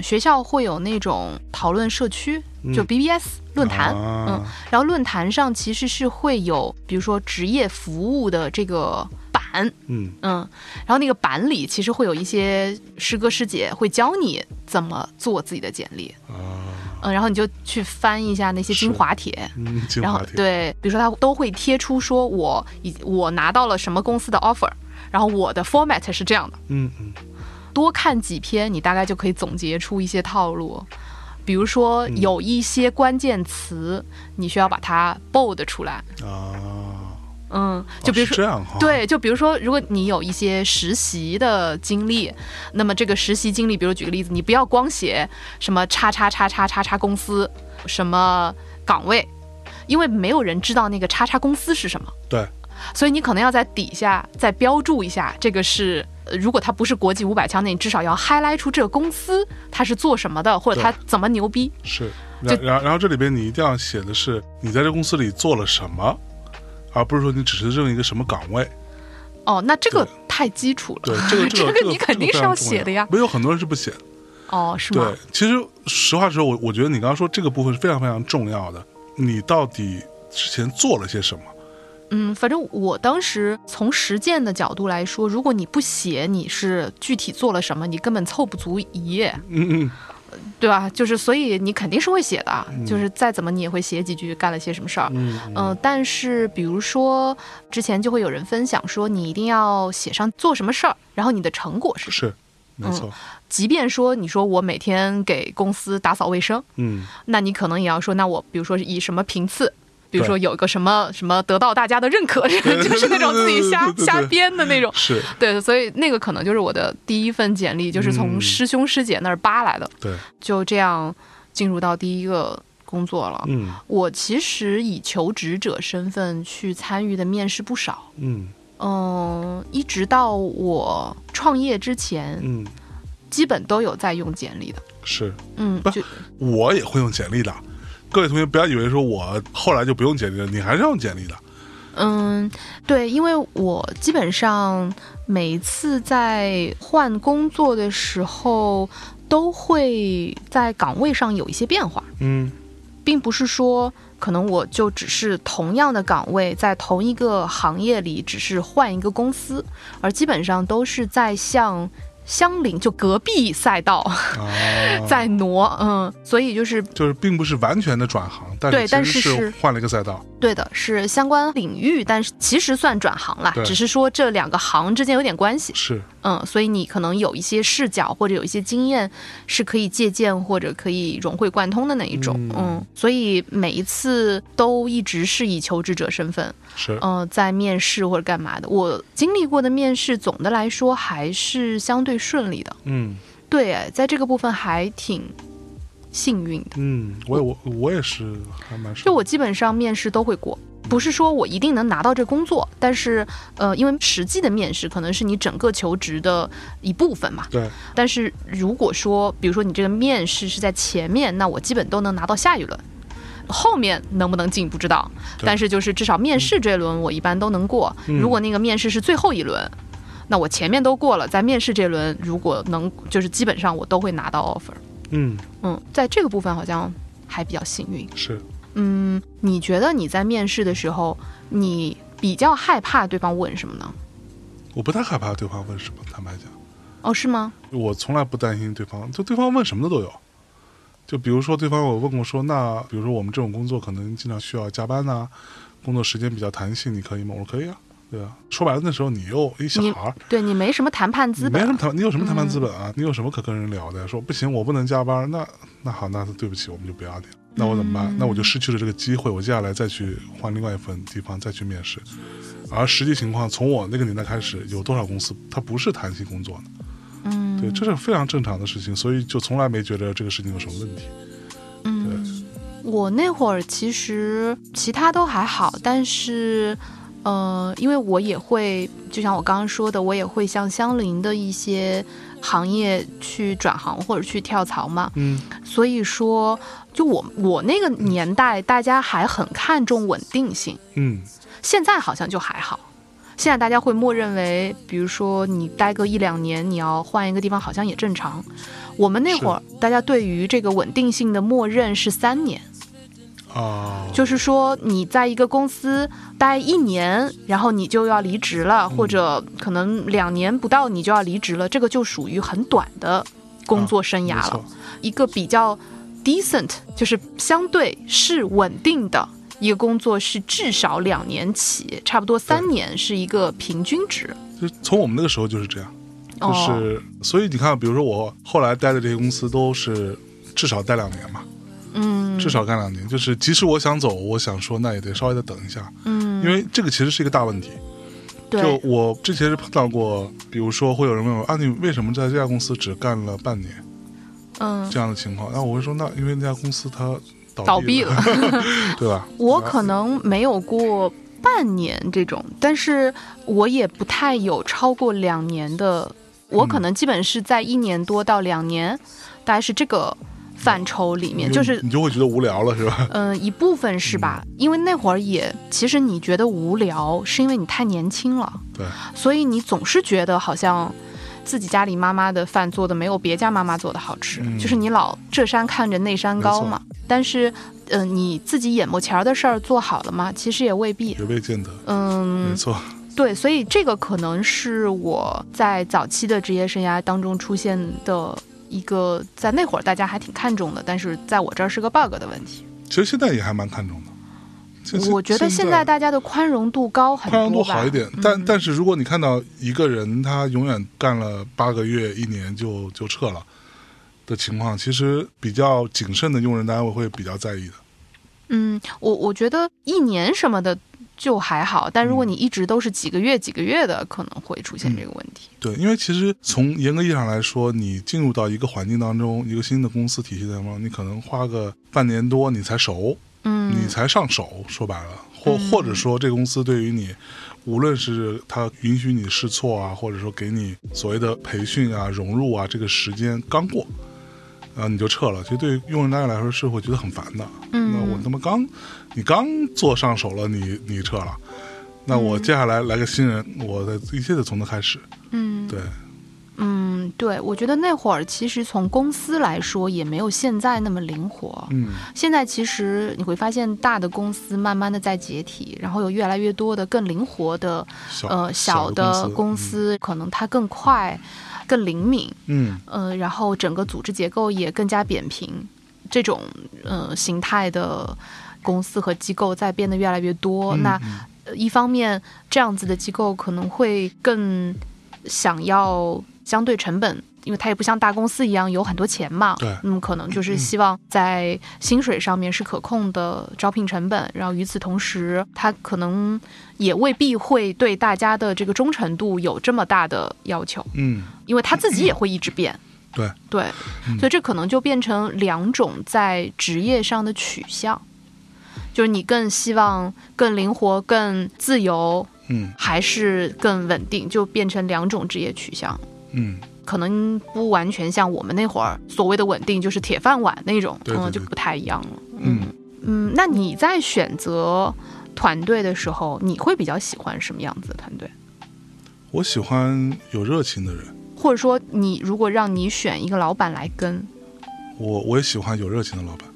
学校会有那种讨论社区，就嗯 BBS 论坛。啊嗯然后论坛上其实是会有，比如说职业服务的这个板，嗯嗯，然后那个板里其实会有一些师哥师姐会教你怎么做自己的简历，啊嗯，然后你就去翻一下那些精华帖。嗯，精然后，对，比如说他都会贴出说我已我拿到了什么公司的 offer，然后我的 format 是这样的，嗯嗯多看几篇，你大概就可以总结出一些套路。比如说，有一些关键词，你需要把它 bold 出来。啊，嗯，就比如说，哦这样哈，，对，就比如说，如果你有一些实习的经历，那么这个实习经历，比如举个例子，你不要光写什么叉叉叉叉叉叉公司，什么岗位，因为没有人知道那个叉叉公司是什么，对，所以你可能要在底下再标注一下，这个是。呃如果它不是国际五百强，那你至少要 highlight 出这个公司它是做什么的，或者它怎么牛逼。是，然然然后这里边你一定要写的是你在这公司里做了什么，而不是说你只是任一个什么岗位。哦，那这个太基础了，对，这个 <laughs> 这个这个你肯定是要写的呀。没有很多人是不写的。哦，是吗对？，其实实话实说，我我觉得你刚刚说这个部分是非常非常重要的。你到底之前做了些什么？嗯，反正我当时从实践的角度来说，如果你不写你是具体做了什么，你根本凑不足一页，嗯嗯，对吧？就是所以你肯定是会写的，啊就是再怎么你也会写几句干了些什么事儿。嗯嗯、但是比如说之前就会有人分享说，你一定要写上做什么事儿，然后你的成果是什么。是，没错，即便说你说我每天给公司打扫卫生，嗯那你可能也要说，那我比如说是以什么频次，比如说有一个什么什么得到大家的认可，<laughs> 就是那种自己瞎瞎编的那种。是，对，所以那个可能就是我的第一份简历，就是从嗯师兄师姐那儿扒来的，对，就这样进入到第一个工作了。嗯。我其实以求职者身份去参与的面试不少，嗯。嗯，一直到我创业之前，嗯，基本都有在用简历的。是。嗯，不就我也会用简历的。各位同学不要以为说我后来就不用简历了，你还是要用简历的。嗯，对，因为我基本上每一次在换工作的时候，都会在岗位上有一些变化，嗯并不是说可能我就只是同样的岗位，在同一个行业里，只是换一个公司，而基本上都是在向相邻就隔壁赛道啊，<laughs> 在挪，嗯，所以就是就是并不是完全的转行，但对但是是换了一个赛道。对的，是相关领域，但是其实算转行了，只是说这两个行之间有点关系。是，嗯，所以你可能有一些视角或者有一些经验是可以借鉴或者可以融会贯通的那一种。嗯嗯所以每一次都一直是以求职者身份，是，呃，在面试或者干嘛的。我经历过的面试，总的来说还是相对顺利的。嗯对，哎在这个部分还挺幸运的。嗯，我也我我也是还蛮就我基本上面试都会过，不是说我一定能拿到这工作，但是呃，因为实际的面试可能是你整个求职的一部分嘛。对，但是如果说，比如说你这个面试是在前面，那我基本都能拿到下一轮。后面能不能进不知道，但是就是至少面试这轮我一般都能过。嗯如果那个面试是最后一轮，那我前面都过了，在面试这轮如果能，就是基本上我都会拿到 offer。嗯嗯，在这个部分好像还比较幸运。是。嗯，你觉得你在面试的时候，你比较害怕对方问什么呢？我不太害怕对方问什么，坦白讲，哦，是吗？我从来不担心对方，就对方问什么的都有。就比如说，对方我问过说，那比如说我们这种工作可能经常需要加班呐、工作时间比较弹性，你可以吗？我说可以啊，对啊。说白了，那时候你又一小孩儿，对你没什么谈判资本没什么。谈，你有什么谈判资本啊？你有什么可跟人聊的？说不行，我不能加班，那那好，那对不起，我们就不要你了。那我怎么办？那我就失去了这个机会，我接下来再去换另外一份地方再去面试。而实际情况，从我那个年代开始，有多少公司它不是弹性工作呢？嗯，对，这是非常正常的事情，所以就从来没觉得这个事情有什么问题。嗯，我那会儿其实其他都还好，但是。呃，因为我也会，就像我刚刚说的，我也会向相邻的一些行业去转行或者去跳槽嘛。嗯所以说，就我我那个年代，大家还很看重稳定性。嗯现在好像就还好，现在大家会默认为，比如说你待个一两年，你要换一个地方，好像也正常。我们那会儿，大家对于这个稳定性的默认是三年，啊，就是说你在一个公司待一年，然后你就要离职了，或者可能两年不到你就要离职了，这个就属于很短的工作生涯了。一个比较 decent，就是相对是稳定的一个工作，是至少两年起，差不多三年是一个平均值。就从我们那个时候就是这样。就是、所以你看，比如说我后来待的这些公司都是至少待两年嘛，嗯，至少干两年。就是即使我想走，我想说那也得稍微的等一下，嗯，因为这个其实是一个大问题。就对，我之前是碰到过，比如说会有人问我啊，你为什么在这家公司只干了半年嗯，这样的情况？那我会说，那因为那家公司它倒倒闭了，<laughs> 对吧？<laughs> 我可能没有过半年这种，但是我也不太有超过两年的，我可能基本是在一年多到两年，大概是这个范畴里面，就是你就会觉得无聊了，是吧？嗯、一部分是吧？因为那会儿也，其实你觉得无聊，是因为你太年轻了，对，所以你总是觉得好像自己家里妈妈的饭做的没有别家妈妈做的好吃，嗯就是你老这山看着那山高嘛。但是，呃，你自己眼目前的事儿做好了吗？其实也未必。也未见得，嗯没，错。对，所以这个可能是我在早期的职业生涯当中出现的一个，在那会儿大家还挺看重的，但是在我这儿是个 bug 的问题。其实现在也还蛮看重的。我觉得现在大家的宽容度高很多，宽容度好一点，但嗯但是如果你看到一个人他永远干了八个月、一年就就撤了的情况，其实比较谨慎的用人单位会比较在意的。嗯，我我觉得一年什么的就还好，但如果你一直都是几个月、几个月的，可能会出现这个问题。对，因为其实从严格意义上来说，你进入到一个环境当中，一个新的公司体系当中，你可能花个半年多你才熟，嗯，你才上手。说白了，或或者说这个公司对于你，无论是他允许你试错啊，或者说给你所谓的培训啊、融入啊，这个时间刚过，啊你就撤了，其实对于用人单位来说是会觉得很烦的。嗯那我他妈刚你刚做上手了，你你撤了。那我接下来来个新人，我的一切得从头开始。嗯对，嗯，对，我觉得那会儿其实从公司来说也没有现在那么灵活。嗯，现在其实你会发现，大的公司慢慢的在解体，然后有越来越多的更灵活的呃小的的公司，可能它更快、更灵敏，嗯，呃，然后整个组织结构也更加扁平，这种呃形态的公司和机构在变得越来越多。嗯那一方面，这样子的机构可能会更想要相对成本。因为它也不像大公司一样有很多钱嘛，对那么可能就是希望在薪水上面是可控的招聘成本，然后与此同时，它可能也未必会对大家的这个忠诚度有这么大的要求。嗯，因为他自己也会一直变。对对，所以这可能就变成两种在职业上的取向，就是你更希望更灵活、更自由，嗯还是更稳定，就变成两种职业取向。嗯，可能不完全像我们那会儿所谓的稳定，就是铁饭碗那种，对对嗯，就不太一样了。嗯嗯，那你在选择团队的时候，你会比较喜欢什么样子的团队？我喜欢有热情的人，或者说，你如果让你选一个老板来跟，我我也喜欢有热情的老板。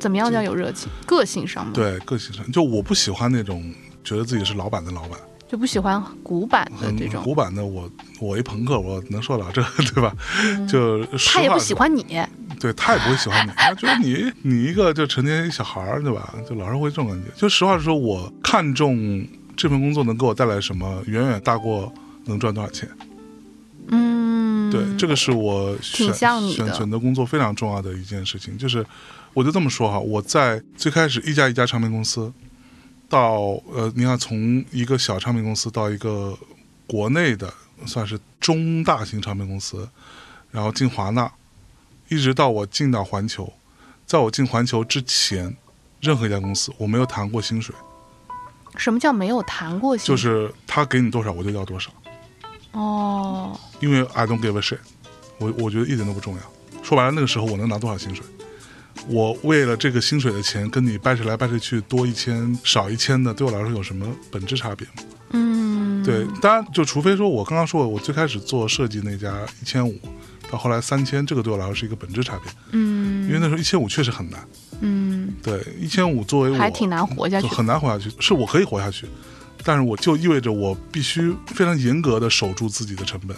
怎么样叫有热情？个性上吗？，对，个性上，就我不喜欢那种觉得自己是老板的老板，就不喜欢古板的很这种。古板的我。我一朋克，我能受得了这，<laughs> 对吧？就嗯他也不喜欢，你，对他也不会喜欢你，他觉得你你一个就成天一小孩儿，对吧？就老是会这种感觉。就实话实说，我看重这份工作能给我带来什么，远远大过能赚多少钱。嗯，对，这个是我选选选择工作非常重要的一件事情。就是，我就这么说哈，我在最开始一家一家唱片公司，到呃，你看从一个小唱片公司到一个国内的算是中大型唱片公司，然后进华纳，一直到我进到环球，在我进环球之前，任何一家公司我没有谈过薪水，什么叫没有谈过薪水？就是他给你多少我就要多少。哦，因为 I don't give a shit，我我觉得一点都不重要。说白了，那个时候我能拿多少薪水？我为了这个薪水的钱跟你掰扯来掰扯去，多一千少一千的，对我来说有什么本质差别吗？嗯，对，当然就除非说我刚刚说我最开始做设计那家一千五，到后来三千，这个对我来说是一个本质差别，嗯，因为那时候一千五确实很难。嗯，对，一千五作为我还挺难活下去就。很难活下去。是我可以活下去，但是我就意味着我必须非常严格的守住自己的成本，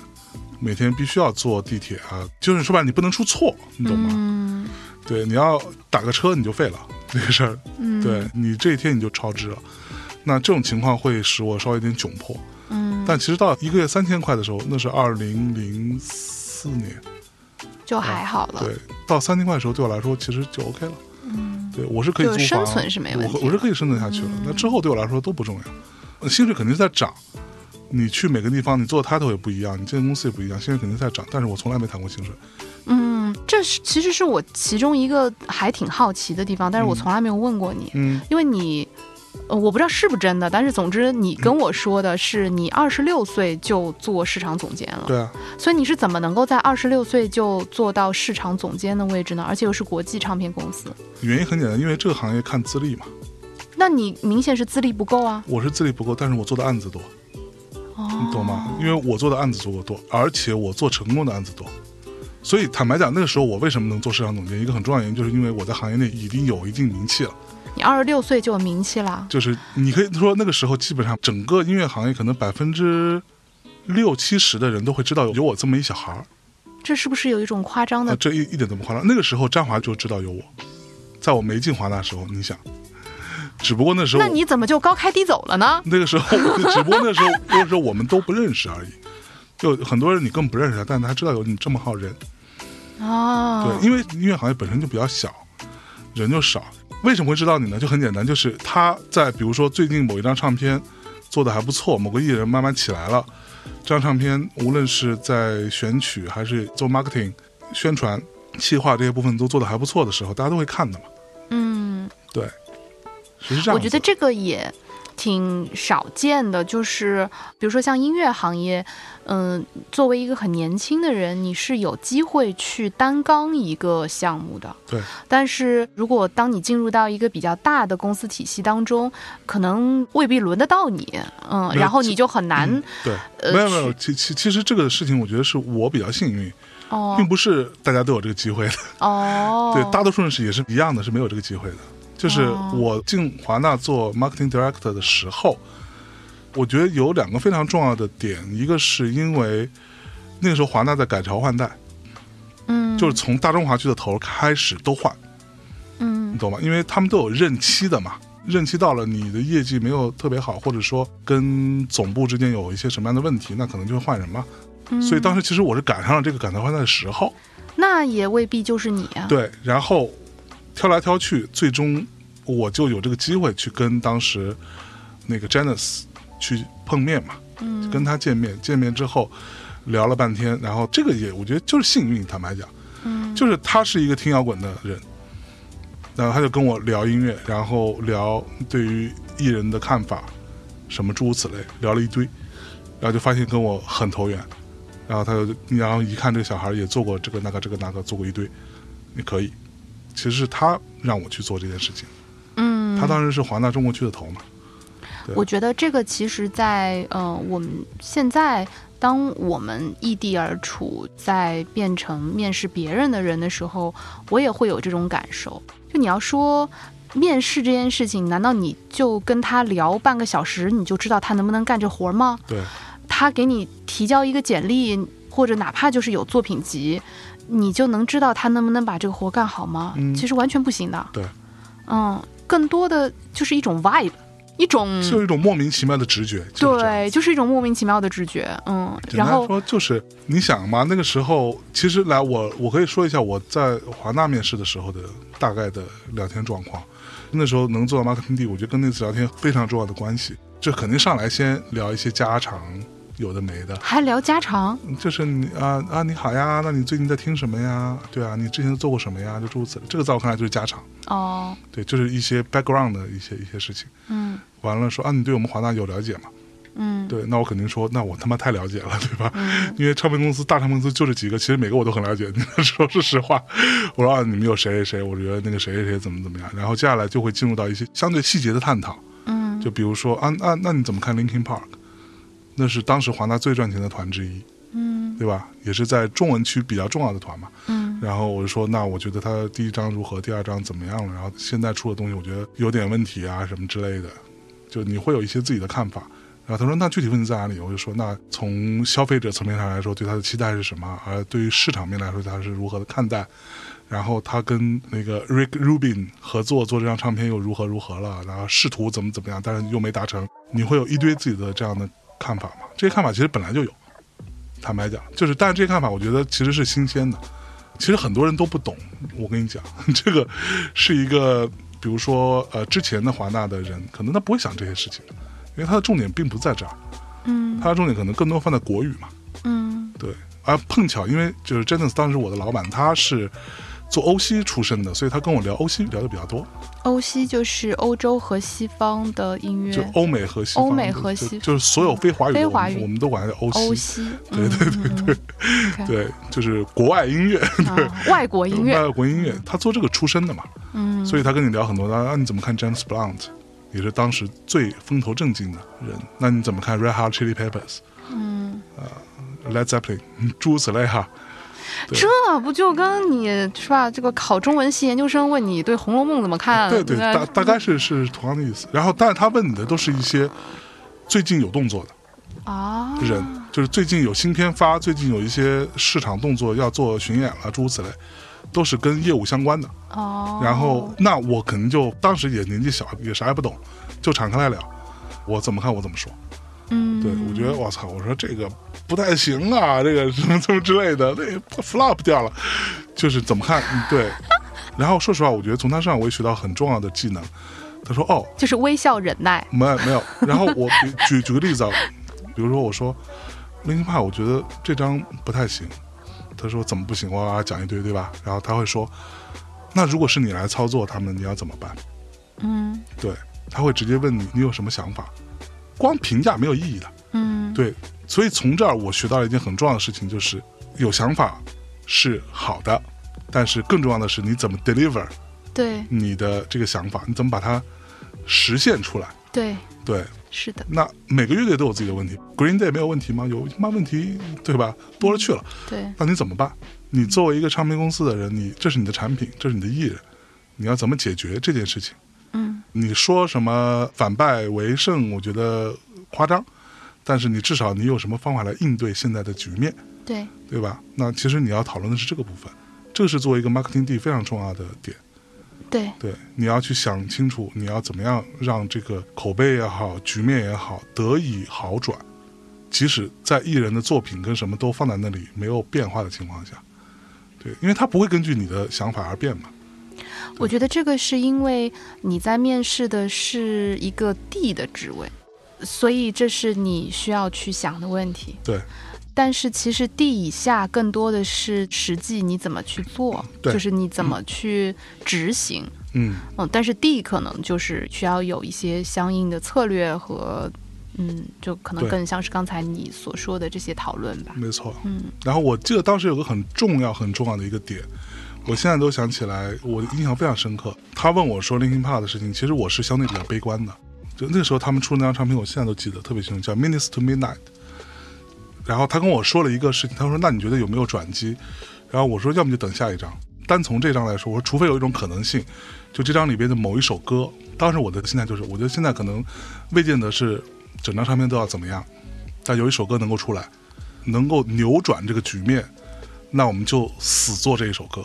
每天必须要坐地铁啊，就是说白了，你不能出错，你懂吗？嗯对，你要打个车你就废了这个事儿，嗯，对你这一天你就超支了。那这种情况会使我稍微有点窘迫，嗯嗯，但其实到一个月三千块的时候，那是二零零四年，就还好了。对，到三千块的时候对我来说其实就 OK 了。嗯，对我是可以生存是没问题我我是可以生存下去了。嗯那之后对我来说都不重要，呃薪水肯定是在涨。你去每个地方，你做的 title 也不一样，你这个公司也不一样，薪水肯定在涨。但是我从来没谈过薪水。嗯，这是其实是我其中一个还挺好奇的地方，但是我嗯从来没有问过你，嗯，因为你。呃，我不知道是不是真的，但是总之你跟我说的是你二十六岁就做市场总监了，对啊，所以你是怎么能够在二十六岁就做到市场总监的位置呢？而且又是国际唱片公司，原因很简单，因为这个行业看资历嘛。那你明显是资历不够啊！我是资历不够，但是我做的案子多，哦，你懂吗？因为我做的案子足够多，而且我做成功的案子多。所以坦白讲，那个时候我为什么能做市场总监？一个很重要的原因，就是因为我在行业内已经有一定名气了。你二十六岁就有名气了，就是你可以说那个时候，基本上整个音乐行业可能百分之六七十的人都会知道有我这么一小孩儿。这是不是有一种夸张的？呃这一一点都不夸张。那个时候，张华就知道有我，在我没进华纳的时候，你想，只不过那时候那你怎么就高开低走了呢？那个时候，只不过那时候那个时候我们都不认识而已。就很多人你根本不认识他，但他知道有你这么号人。哦，对，因为音乐行业本身就比较小，人就少。为什么会知道你呢？就很简单，就是他在比如说最近某一张唱片做的还不错，某个艺人慢慢起来了，这张唱片无论是在选曲还是做 marketing、宣传、企划这些部分都做的还不错的时候，大家都会看的嘛。嗯，对，是这样。我觉得这个也挺少见的，就是比如说像音乐行业，嗯、作为一个很年轻的人，你是有机会去担纲一个项目的。对，但是如果当你进入到一个比较大的公司体系当中，可能未必轮得到你，嗯，然后你就很难、嗯对，呃没有没有，其其其实这个事情，我觉得是我比较幸运，哦并不是大家都有这个机会的。哦，<laughs> 对，大多数人是也是一样的，是没有这个机会的。就是哦我进华纳做 marketing director 的时候，我觉得有两个非常重要的点，一个是因为那个时候华纳在改朝换代，嗯，就是从大中华区的头开始都换，嗯你懂吗？因为他们都有任期的嘛，任期到了，你的业绩没有特别好，或者说跟总部之间有一些什么样的问题，那可能就会换人嘛。嗯，所以当时其实我是赶上了这个改朝换代的时候，那也未必就是你啊。对，然后挑来挑去，最终我就有这个机会去跟当时那个 Janice 去碰面嘛，嗯，跟他见面，见面之后聊了半天，然后这个也我觉得就是幸运，坦白讲，嗯。就是他是一个听摇滚的人，然后他就跟我聊音乐，然后聊对于艺人的看法，什么诸如此类，聊了一堆，然后就发现跟我很投缘，然后他就然后一看这个小孩也做过这个那个这个那个做过一堆，你可以，其实是他让我去做这件事情，嗯，他当时是华纳中国区的头嘛，对我觉得这个其实在，呃我们现在当我们异地而处，在变成面试别人的人的时候，我也会有这种感受。就你要说面试这件事情，难道你就跟他聊半个小时，你就知道他能不能干这活儿吗？对，他给你提交一个简历，或者哪怕就是有作品集，你就能知道他能不能把这个活干好吗？嗯其实完全不行的。对，嗯，更多的就是一种 vibe，一种是有一种莫名其妙的直觉，就是对，就是一种莫名其妙的直觉。嗯，然后说就是你想嘛，那个时候其实来我我可以说一下我在华纳面试的时候的大概的聊天状况。那时候能做到 marketing 我觉得跟那次聊天非常重要的关系。就肯定上来先聊一些家常，有的没的，还聊家常，就是你啊啊你好呀，那你最近在听什么呀？对啊，你之前做过什么呀？就诸如此类。这个在我看来就是家常，哦，对，就是一些 background 的一些一些事情。嗯完了说啊，你对我们华纳有了解吗？嗯，对，那我肯定说，那我他妈太了解了，对吧？嗯因为唱片公司大唱片公司就这几个，其实每个我都很了解。说是实话，<laughs> 我说啊，你们有谁谁谁，我觉得那个谁谁谁怎么怎么样，然后接下来就会进入到一些相对细节的探讨，嗯，就比如说啊，啊那你怎么看 Linkin Park？那是当时华纳最赚钱的团之一，嗯对吧？也是在中文区比较重要的团嘛。嗯然后我就说，那我觉得他第一张如何，第二张怎么样了？然后现在出的东西，我觉得有点问题啊，什么之类的，就你会有一些自己的看法。然后他说，那具体问题在哪里？我就说，那从消费者层面上来说，对他的期待是什么？而对于市场面来说，他是如何的看待？然后他跟那个 Rick Rubin 合作做这张唱片又如何如何了？然后试图怎么怎么样，但是又没达成。你会有一堆自己的这样的看法嘛。这些看法其实本来就有，坦白讲，就是，但是这些看法我觉得其实是新鲜的，其实很多人都不懂。我跟你讲，<laughs> 这个是一个，比如说呃，之前的华纳的人，可能他不会想这些事情，因为他的重点并不在这儿，嗯他的重点可能更多放在国语嘛。嗯对，而碰巧因为就是 Jennings 当时我的老板他是做欧西出身的，所以他跟我聊欧西聊的比较多，欧西就是欧洲和西方的音乐，就欧美和西方，欧美和就西就是所有非华语的，非华语我们都管它叫欧欧西，西，对对对对对对，就是国外音乐，对。啊，外国音乐，外国音乐，他做这个出身的嘛，嗯，所以他跟你聊很多。那那，你怎么看 James Blunt？也是当时最风头正劲的人。那你怎么看 Red Hot Chili Peppers？嗯，Led Zeppelin，诸如此类哈。对这不就跟你是吧？这个考中文系研究生问你对《红楼梦》怎么看？对对，大大概是是同样的意思。然后，但是他问你的都是一些最近有动作的啊，人，就是最近有新片发，最近有一些市场动作要做巡演了，诸如此类，都是跟业务相关的。哦，然后，那我可能就当时也年纪小，也啥也不懂，就敞开来聊，我怎么看我怎么说。嗯，对我觉得我操，我说这个不太行啊，<laughs> 这个什么什么之类的，那 flop 掉了，就是怎么看？嗯对。然后说实话，我觉得从他身上我也学到很重要的技能。他说：“哦，就是微笑忍耐，没没有。”然后我比举举个例子啊，比如说我说 Park，我觉得这张不太行。他说怎么不行？我要讲一堆，对吧？然后他会说，那如果是你来操作他们，你要怎么办？嗯对，他会直接问你，你有什么想法？光评价没有意义的。嗯，对，所以从这儿我学到了一件很重要的事情，就是有想法是好的，但是更重要的是你怎么 deliver 对你的这个想法，你怎么把它实现出来。对，对，是的，那每个乐队都有自己的问题，Green Day 没有问题吗？有他妈问题，对吧？多了去了。对，那你怎么办？你作为一个唱片公司的人，你这是你的产品，这是你的艺人，你要怎么解决这件事情？嗯你说什么反败为胜，我觉得夸张，但是你至少你有什么方法来应对现在的局面，对，对吧？那其实你要讨论的是这个部分，这个是作为一个 marketing D 非常重要的点。对，对，你要去想清楚，你要怎么样让这个口碑也好，局面也好得以好转，即使在艺人的作品跟什么都放在那里没有变化的情况下，对，因为他不会根据你的想法而变嘛。我觉得这个是因为你在面试的是一个 D 的职位，所以这是你需要去想的问题。对，但是其实 D 以下更多的是实际你怎么去做，就是你怎么去执行。嗯，嗯，但是 D 可能就是需要有一些相应的策略和，嗯，就可能更像是刚才你所说的这些讨论吧。没错。嗯然后我记得当时有个很重要、很重要的一个点，我现在都想起来，我印象非常深刻。他问我说 Linkin Park 的事情，其实我是相对比较悲观的。那个时候他们出那张唱片，我现在都记得特别清楚，叫《Minutes to Midnight》。然后他跟我说了一个事情，他说：“那你觉得有没有转机？”然后我说：“要么就等下一张。”单从这张来说，我说除非有一种可能性，就这张里边的某一首歌，当时我的心态就是，我觉得现在可能未见得是整张唱片都要怎么样，但有一首歌能够出来，能够扭转这个局面，那我们就死做这一首歌。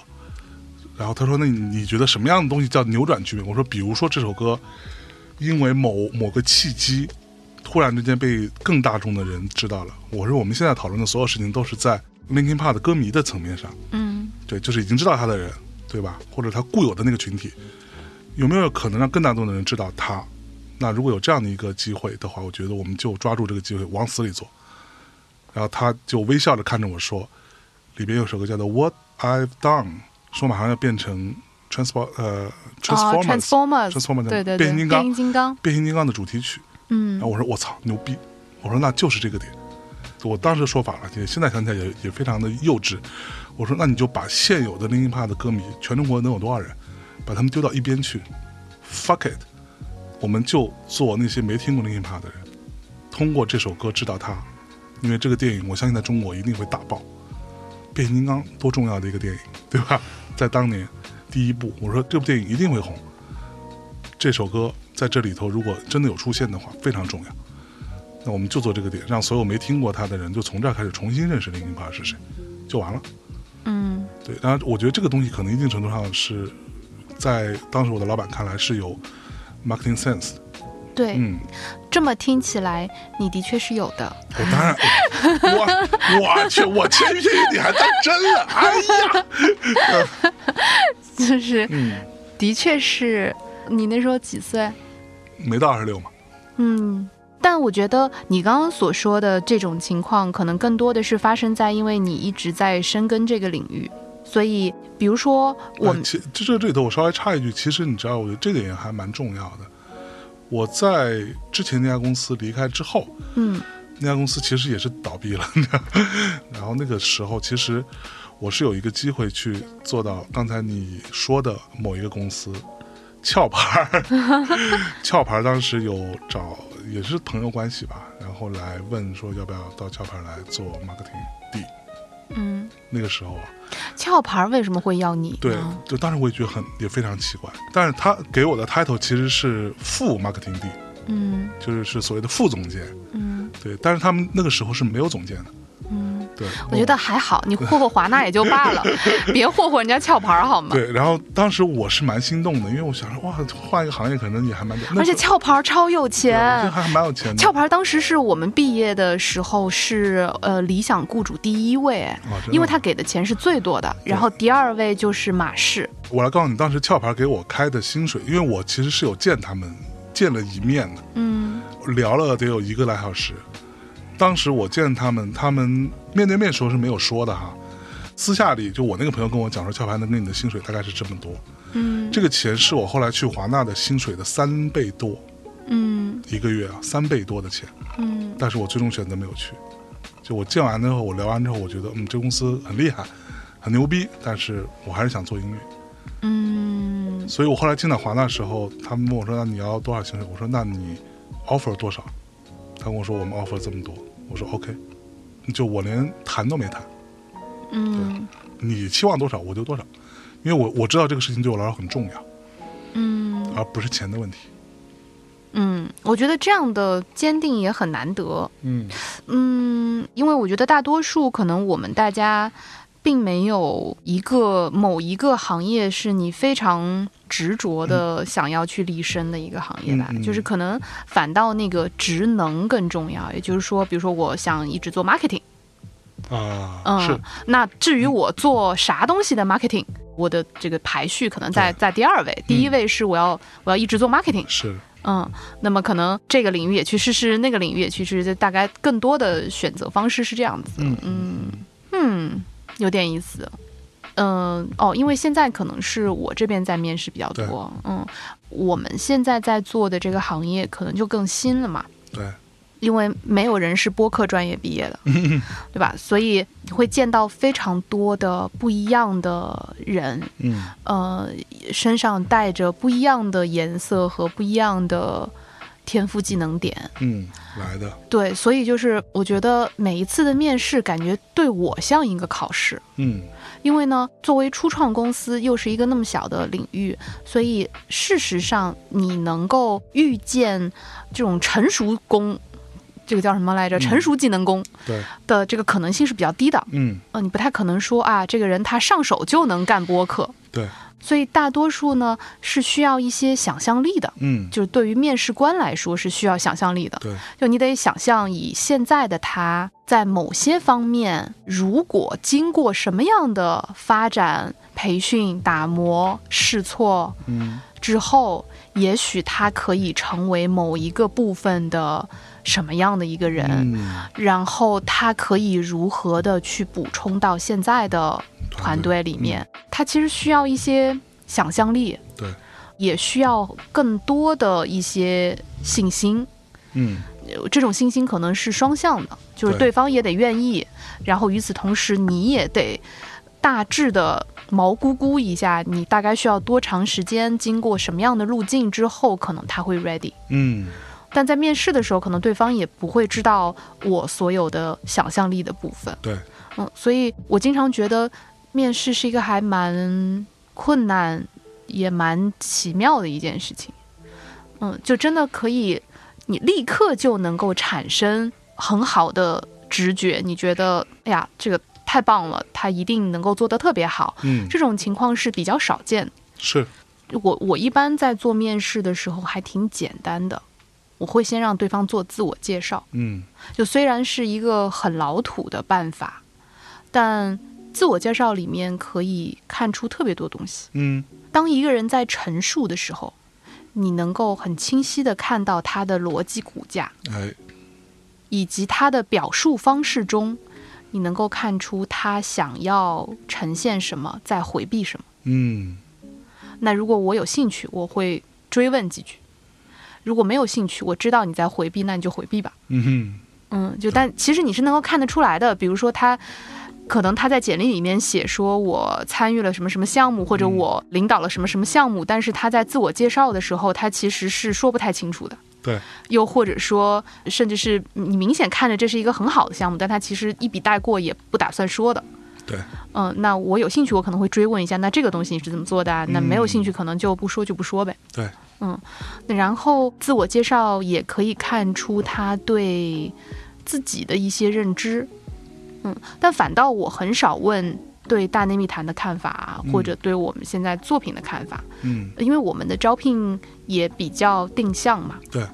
然后他说：“那你觉得什么样的东西叫扭转局面？”我说：“比如说这首歌，因为某某个契机，突然之间被更大众的人知道了。”我说：“我们现在讨论的所有事情都是在 Linkin Park 的歌迷的层面上，嗯对，就是已经知道他的人，对吧？或者他固有的那个群体，有没有可能让更大众的人知道他？那如果有这样的一个机会的话，我觉得我们就抓住这个机会往死里做。”然后他就微笑着看着我说：“里边有首歌叫做《What I've Done》，说马上要变成 Transport 呃啊 Transformers、，Transformers，Transformers 对对对，变形金刚变形金刚，变形金刚的主题曲。嗯然后我说我操牛逼，我说那就是这个点。我当时说法了，也现在想起来也也非常的幼稚。我说那你就把现有的 Linkin Park 的歌迷，全中国能有多少人，把他们丢到一边去，fuck it，我们就做那些没听过 Linkin Park 的人，通过这首歌知道他，因为这个电影我相信在中国一定会大爆。变形金刚多重要的一个电影，对吧？在当年第一部，我说这部电影一定会红。这首歌在这里头，如果真的有出现的话，非常重要。那我们就做这个点，让所有没听过他的人，就从这儿开始重新认识林俊帕是谁，就完了。嗯对，当然，我觉得这个东西可能一定程度上是在当时我的老板看来是有 marketing sense 的。对，嗯，这么听起来，你的确是有的。我当然，我我去，我谦虚谦虚，你还当真了？哎呀，<laughs> 就是，嗯，的确是你那时候几岁？没到二十六嘛，嗯，但我觉得你刚刚所说的这种情况，可能更多的是发生在因为你一直在深耕这个领域，所以比如说我其这这这里头我稍微插一句，其实你知道，我觉得这点也还蛮重要的。我在之前那家公司离开之后，嗯。那家公司其实也是倒闭了，<laughs> 然后那个时候其实我是有一个机会去做到刚才你说的某一个公司，壳牌儿，<laughs> 壳牌儿当时有找也是朋友关系吧，然后来问说要不要到壳牌来做 marketing D，嗯，那个时候啊，壳牌为什么会要你对？，就当时我也觉得很也非常奇怪，但是他给我的 title 其实是副 marketing D，嗯。就是是所谓的副总监，嗯。对，但是他们那个时候是没有总监的，嗯，对，我觉得还好，你霍霍华纳也就罢了，<laughs> 别霍霍人家壳牌好吗？对，然后当时我是蛮心动的，因为我想说，哇，换一个行业可能也还蛮，而且壳牌超有钱。还蛮有钱的。壳牌当时是我们毕业的时候是呃理想雇主第一位，因为他给的钱是最多的，然后第二位就是马氏。我来告诉你，当时壳牌给我开的薪水，因为我其实是有见他们见了一面的，嗯聊了得有一个来小时。当时我见他们，他们面对面时候是没有说的哈，私下里就我那个朋友跟我讲说，壳牌能给你的薪水大概是这么多，嗯这个钱是我后来去华纳的薪水的三倍多嗯一个月啊，三倍多的钱。嗯但是我最终选择没有去。就我见完之后，我聊完之后，我觉得嗯，这公司很厉害，很牛逼，但是我还是想做音乐。嗯所以我后来进到华纳的时候，他们问我说：“那你要多少薪水？”我说：“那你 offer 多少？”他跟我说：“我们 offer 这么多。”我说：“OK。”就我连谈都没谈，嗯你期望多少我就多少，因为我我知道这个事情对我来说很重要，嗯而不是钱的问题。嗯，我觉得这样的坚定也很难得。嗯嗯，因为我觉得大多数可能我们大家并没有一个某一个行业是你非常执着的想要去立身的一个行业吧，就是可能反倒那个职能更重要。也就是说，比如说我想一直做 marketing，啊，嗯，是那至于我做啥东西的 marketing，我的这个排序可能在在第二位，第一位是我要我要一直做 marketing，是，嗯，那么可能这个领域也去试试，那个领域也去试试，大概更多的选择方式是这样子。嗯嗯嗯，有点意思。嗯哦，因为现在可能是我这边在面试比较多。嗯，我们现在在做的这个行业可能就更新了嘛，对，因为没有人是播客专业毕业的，<laughs> 对吧？所以你会见到非常多的不一样的人，嗯呃，身上带着不一样的颜色和不一样的天赋技能点。嗯，来的，对，所以就是我觉得每一次的面试，感觉对我像一个考试。嗯因为呢，作为初创公司，又是一个那么小的领域，所以事实上你能够预见这种成熟工，这个叫什么来着？嗯成熟技能工对，的这个可能性是比较低的。嗯呃，你不太可能说啊，这个人他上手就能干播客。对，所以大多数呢是需要一些想象力的，嗯就是对于面试官来说是需要想象力的。对，就你得想象以现在的他在某些方面，如果经过什么样的发展、培训、打磨、试错嗯之后，也许他可以成为某一个部分的什么样的一个人。嗯，然后他可以如何的去补充到现在的团队里面？他其实需要一些想象力，对，也需要更多的一些信心。嗯呃这种信心可能是双向的，就是对对方也得愿意，然后与此同时你也得大致的毛估估一下，你大概需要多长时间，经过什么样的路径之后，可能他会 ready。嗯但在面试的时候，可能对方也不会知道我所有的想象力的部分。对，嗯，所以我经常觉得面试是一个还蛮困难，也蛮奇妙的一件事情。嗯，就真的可以，你立刻就能够产生很好的直觉，你觉得，哎呀，这个太棒了，他一定能够做得特别好。嗯这种情况是比较少见。是，我我一般在做面试的时候还挺简单的，我会先让对方做自我介绍。嗯就虽然是一个很老土的办法，但自我介绍里面可以看出特别多东西。嗯当一个人在陈述的时候，你能够很清晰的看到他的逻辑骨架，哎以及他的表述方式中，你能够看出他想要呈现什么，在回避什么。嗯那如果我有兴趣，我会追问几句；如果没有兴趣，我知道你在回避，那你就回避吧。嗯哼嗯，就但其实你是能够看得出来的，比如说他。可能他在简历里面写说我参与了什么什么项目，或者我领导了什么什么项目，但是他在自我介绍的时候，他其实是说不太清楚的。对，又或者说，甚至是你明显看着这是一个很好的项目，但他其实一笔带过，也不打算说的。对，嗯，那我有兴趣，我可能会追问一下，那这个东西你是怎么做的啊？那没有兴趣，可能就不说就不说呗。对，嗯，然后自我介绍也可以看出他对自己的一些认知，嗯，但反倒我很少问对大内密谈的看法或者对我们现在作品的看法，嗯因为我们的招聘也比较定向嘛。对。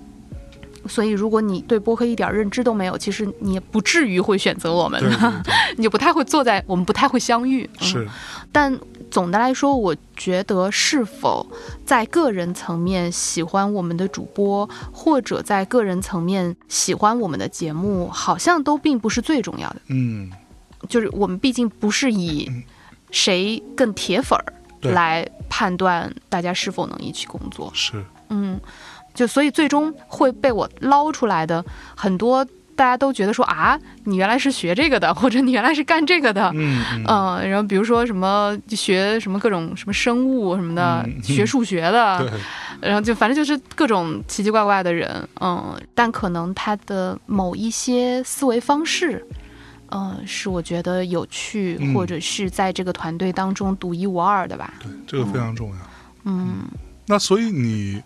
所以，如果你对播客一点认知都没有，其实你也不至于会选择我们对对对，<laughs> 你就不太会坐在我们不太会相遇。嗯是但总的来说，我觉得是否在个人层面喜欢我们的主播，或者在个人层面喜欢我们的节目，好像都并不是最重要的。嗯就是我们毕竟不是以嗯谁更铁粉儿来判断大家是否能一起工作。是嗯，就所以最终会被我捞出来的很多，大家都觉得说啊，你原来是学这个的，<laughs> 或者你原来是干这个的。嗯嗯。嗯，然后比如说什么就学什么各种什么生物什么的，嗯学数学的，<laughs> 对。然后就反正就是各种奇奇怪怪的人，嗯，但可能他的某一些思维方式，嗯，是我觉得有趣，嗯。或者是在这个团队当中独一无二的吧，对，这个非常重要。嗯。那所以你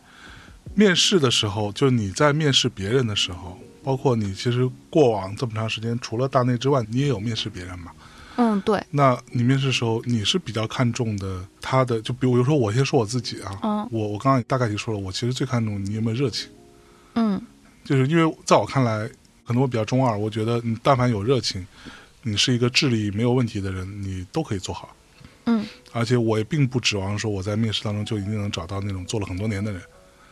面试的时候，就你在面试别人的时候，包括你其实过往这么长时间，除了大内之外，你也有面试别人嘛？嗯，对，那你面试的时候，你是比较看重的他的，就比如说我先说我自己啊，嗯。我我刚刚大概就说了，我其实最看重你有没有热情，嗯。就是因为在我看来，可能我比较中二，我觉得你但凡有热情，你是一个智力没有问题的人，你都可以做好。嗯。而且我也并不指望说我在面试当中就一定能找到那种做了很多年的人。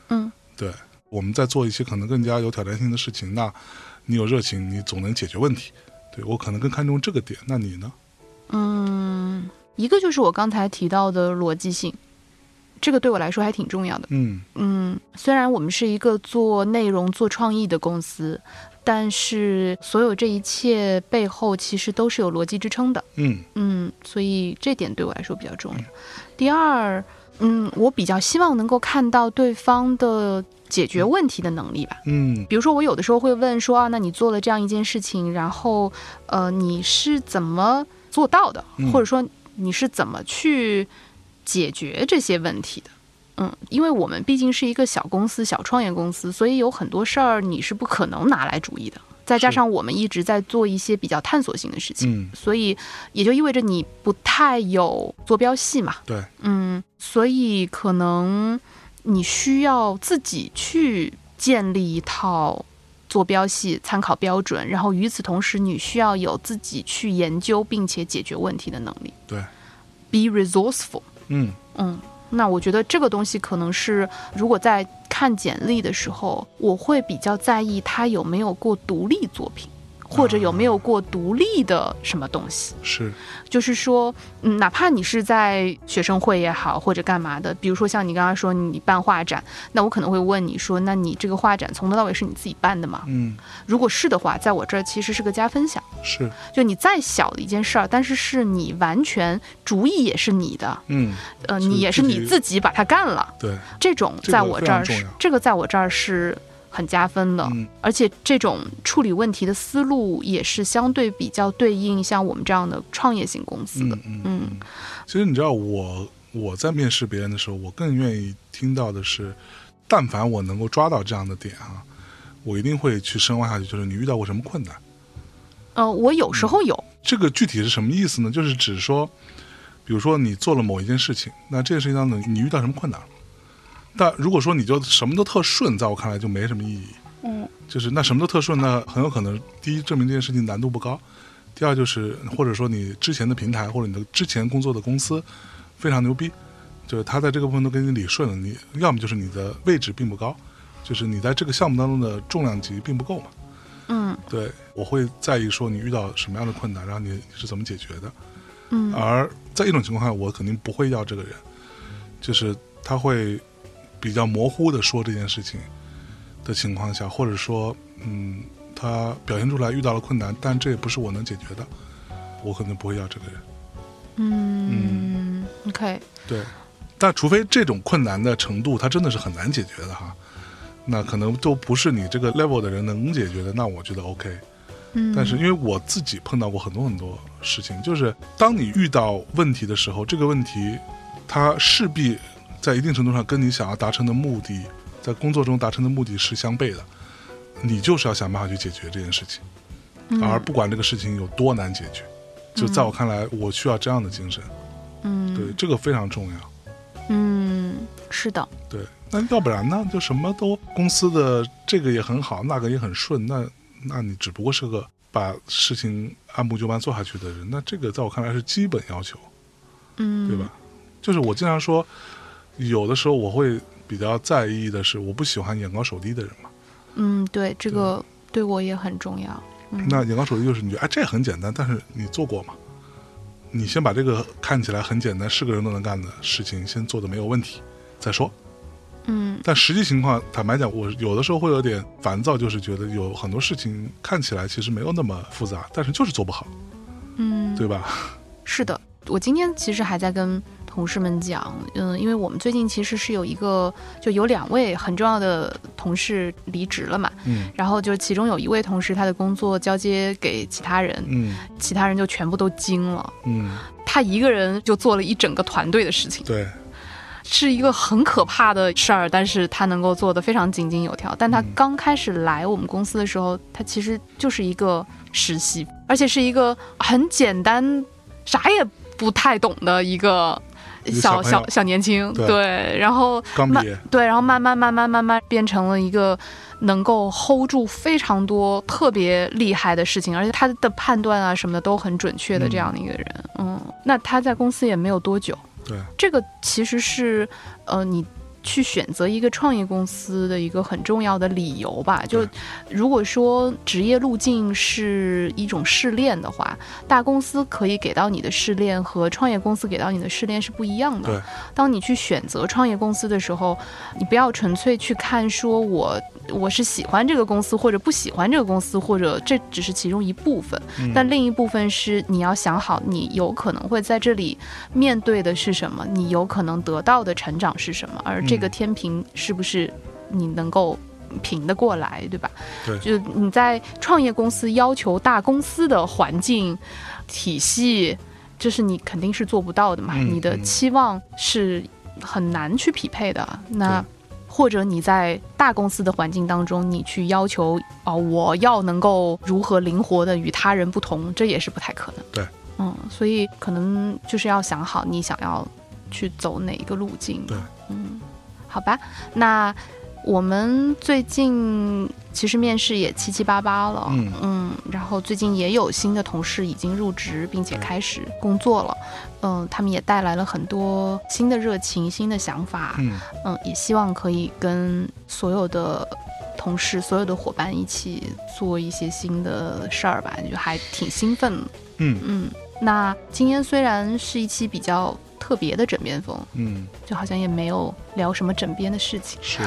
嗯。对，我们在做一些可能更加有挑战性的事情，那你有热情，你总能解决问题。对我可能更看重这个点，那你呢？嗯，一个就是我刚才提到的逻辑性，这个对我来说还挺重要的。嗯嗯，虽然我们是一个做内容、做创意的公司，但是所有这一切背后其实都是有逻辑支撑的。嗯嗯，所以这点对我来说比较重要。第二，嗯，我比较希望能够看到对方的解决问题的能力吧。嗯比如说，我有的时候会问说啊，那你做了这样一件事情，然后呃，你是怎么做到的，嗯或者说你是怎么去解决这些问题的？嗯，因为我们毕竟是一个小公司、小创业公司，所以有很多事儿你是不可能拿来主义的。再加上我们一直在做一些比较探索性的事情，嗯，所以也就意味着你不太有坐标系嘛。对，嗯，所以可能你需要自己去建立一套坐标系参考标准，然后与此同时，你需要有自己去研究并且解决问题的能力。对，，be resourceful。嗯。嗯，那我觉得这个东西可能是，如果在看简历的时候，我会比较在意他有没有过独立作品，或者有没有过独立的什么东西。是，就是说，嗯，哪怕你是在学生会也好，或者干嘛的，比如说像你刚刚说你办画展，那我可能会问你说，那你这个画展从头到尾是你自己办的吗？嗯如果是的话，在我这儿其实是个加分项。是，就你再小的一件事儿，但是是你完全主意也是你的，嗯呃，你也是你自己把它干了，对，这种在我这儿是这个在我这儿是很加分的。嗯而且这种处理问题的思路也是相对比较对应像我们这样的创业型公司的嗯。嗯嗯其实你知道我我在面试别人的时候，我更愿意听到的是，但凡我能够抓到这样的点啊，我一定会去深挖下去，就是你遇到过什么困难。呃，我有时候有，这个具体是什么意思呢？就是指说，比如说你做了某一件事情，那这件事情当中你遇到什么困难了？但如果说你就什么都特顺，在我看来就没什么意义。嗯就是那什么都特顺，那很有可能第一证明这件事情难度不高，第二就是或者说你之前的平台或者你的之前工作的公司非常牛逼，就是他在这个部分都给你理顺了，你要么就是你的位置并不高，就是你在这个项目当中的重量级并不够嘛。嗯对，我会在意说你遇到什么样的困难，然后你你是怎么解决的。嗯而在一种情况下，我肯定不会要这个人，就是他会比较模糊的说这件事情的情况下，或者说，嗯，他表现出来遇到了困难，但这也不是我能解决的，我可能不会要这个人。嗯嗯，OK，对，但除非这种困难的程度，它真的是很难解决的哈，那可能都不是你这个 level 的人能解决的，那我觉得 OK。嗯，但是因为我自己碰到过很多很多事情，就是当你遇到问题的时候，这个问题它势必在一定程度上跟你想要达成的目的，在工作中达成的目的是相悖的，你就是要想办法去解决这件事情，嗯而不管这个事情有多难解决。就在我看来，我需要这样的精神，嗯对这个非常重要。嗯是的，对，那要不然呢？就什么都公司的这个也很好，那个也很顺，那那你只不过是个把事情按部就班做下去的人，那这个在我看来是基本要求，嗯对吧？就是我经常说，有的时候我会比较在意的是，我不喜欢眼高手低的人嘛。嗯对，这个对我也很重要。嗯那眼高手低就是你觉得哎这很简单，但是你做过吗？你先把这个看起来很简单，是个人都能干的事情先做的没有问题再说。嗯但实际情况，坦白讲，我有的时候会有点烦躁，就是觉得有很多事情看起来其实没有那么复杂，但是就是做不好，嗯，对吧？<laughs> 是的，我今天其实还在跟同事们讲，嗯，因为我们最近其实是有一个，就有两位很重要的同事离职了嘛，嗯。然后就其中有一位同事他的工作交接给其他人，嗯。其他人就全部都惊了，嗯，他一个人就做了一整个团队的事情，对，是一个很可怕的事儿，但是他能够做得非常井井有条。但他嗯。刚开始来我们公司的时候，他其实就是一个实习，而且是一个很简单、啥也不太懂的一个小小小小年轻。对然后慢刚毕业，对，然后慢慢慢慢慢慢变成了一个能够 hold 住非常多特别厉害的事情，而且他的判断啊什么的都很准确的这样的一个人。嗯，那他在公司也没有多久。对，这个其实是呃你。去选择一个创业公司的一个很重要的理由吧，就如果说职业路径是一种试炼的话，大公司可以给到你的试炼和创业公司给到你的试炼是不一样的。对，当你去选择创业公司的时候，你不要纯粹去看说我我是喜欢这个公司或者不喜欢这个公司，或者这只是其中一部分，嗯。但另一部分是你要想好，你有可能会在这里面对的是什么，你有可能得到的成长是什么，而这个嗯天平是不是你能够。平得过来，对吧？对就你在创业公司要求大公司的环境体系，这是你肯定是做不到的嘛。嗯你的嗯期望是很难去匹配的。那或者你在大公司的环境当中，你去要求哦，我要能够如何灵活的与他人不同，这也是不太可能。对，嗯，所以可能就是要想好你想要去走哪一个路径。对，嗯，好吧，那我们最近其实面试也七七八八了，嗯。然后最近也有新的同事已经入职，并且开始工作了，嗯，他们也带来了很多新的热情、新的想法，嗯。嗯，也希望可以跟所有的同事、所有的伙伴一起做一些新的事儿吧，就还挺兴奋的。嗯。嗯，那今天虽然是一期比较特别的枕边风，嗯，就好像也没有聊什么枕边的事情，是，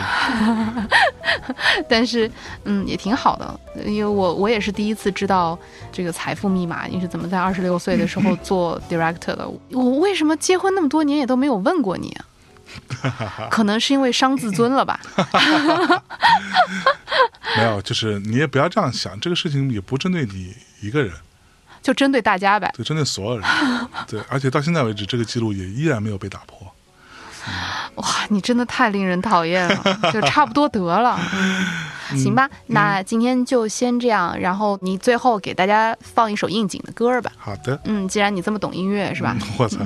<laughs> 但是嗯，也挺好的，因为我我也是第一次知道这个财富密码，你是怎么在二十六岁的时候 <laughs> 做 director 的。我为什么结婚那么多年也都没有问过你啊？<laughs> 可能是因为伤自尊了吧。没有，就是你也不要这样想，这个事情也不针对你一个人，就针对大家呗。就针对所有人。<laughs> 对而且到现在为止这个记录也依然没有被打破。哇你真的太令人讨厌了 <laughs> 就差不多得了。行吧那今天就先这样然后你最后给大家放一首应景的歌儿吧。好的。嗯既然你这么懂音乐是吧？<laughs> 我操。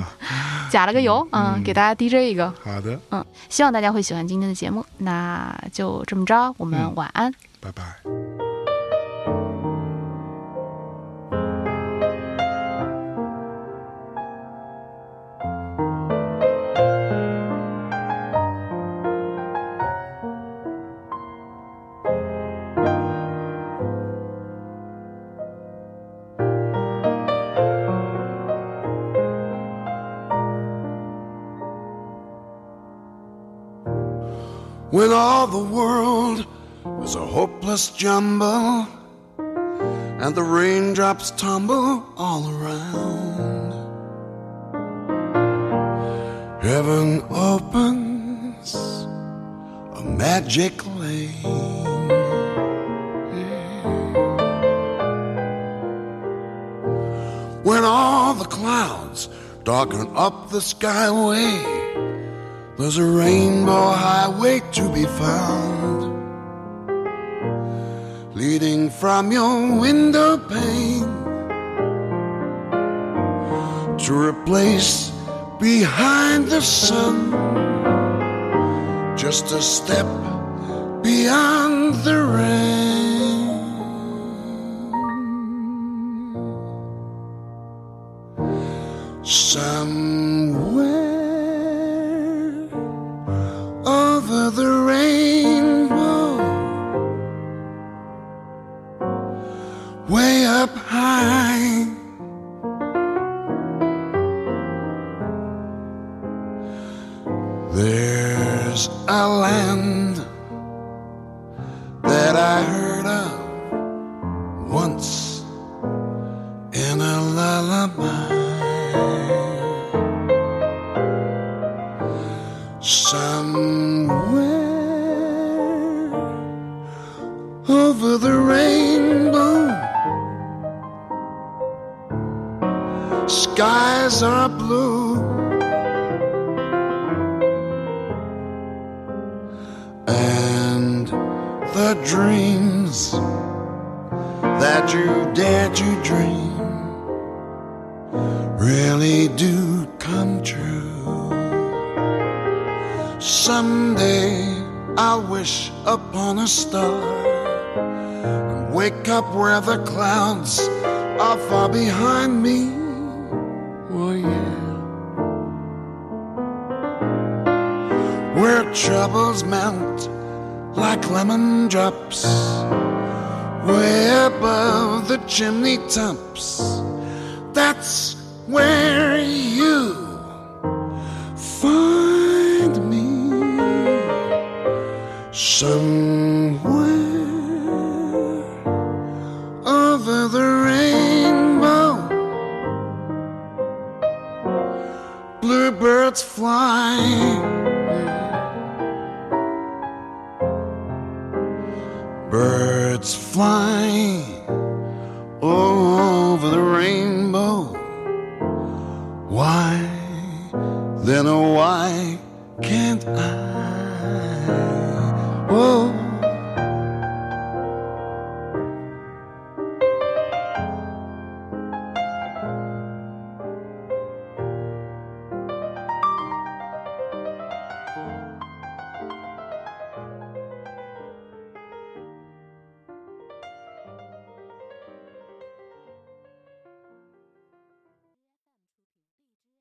加了个油嗯给大家 dj 一个。好的。嗯希望大家会喜欢今天的节目那就这么着我们晚安。拜拜。when all the world was a hopeless jumble and the raindrops tumble all around. Heaven opens a magic lane. When all the clouds darken up the skyway there's a rainbow highway to be found, leading from your window pane to a place behind the sun, just a step beyond the rain. Some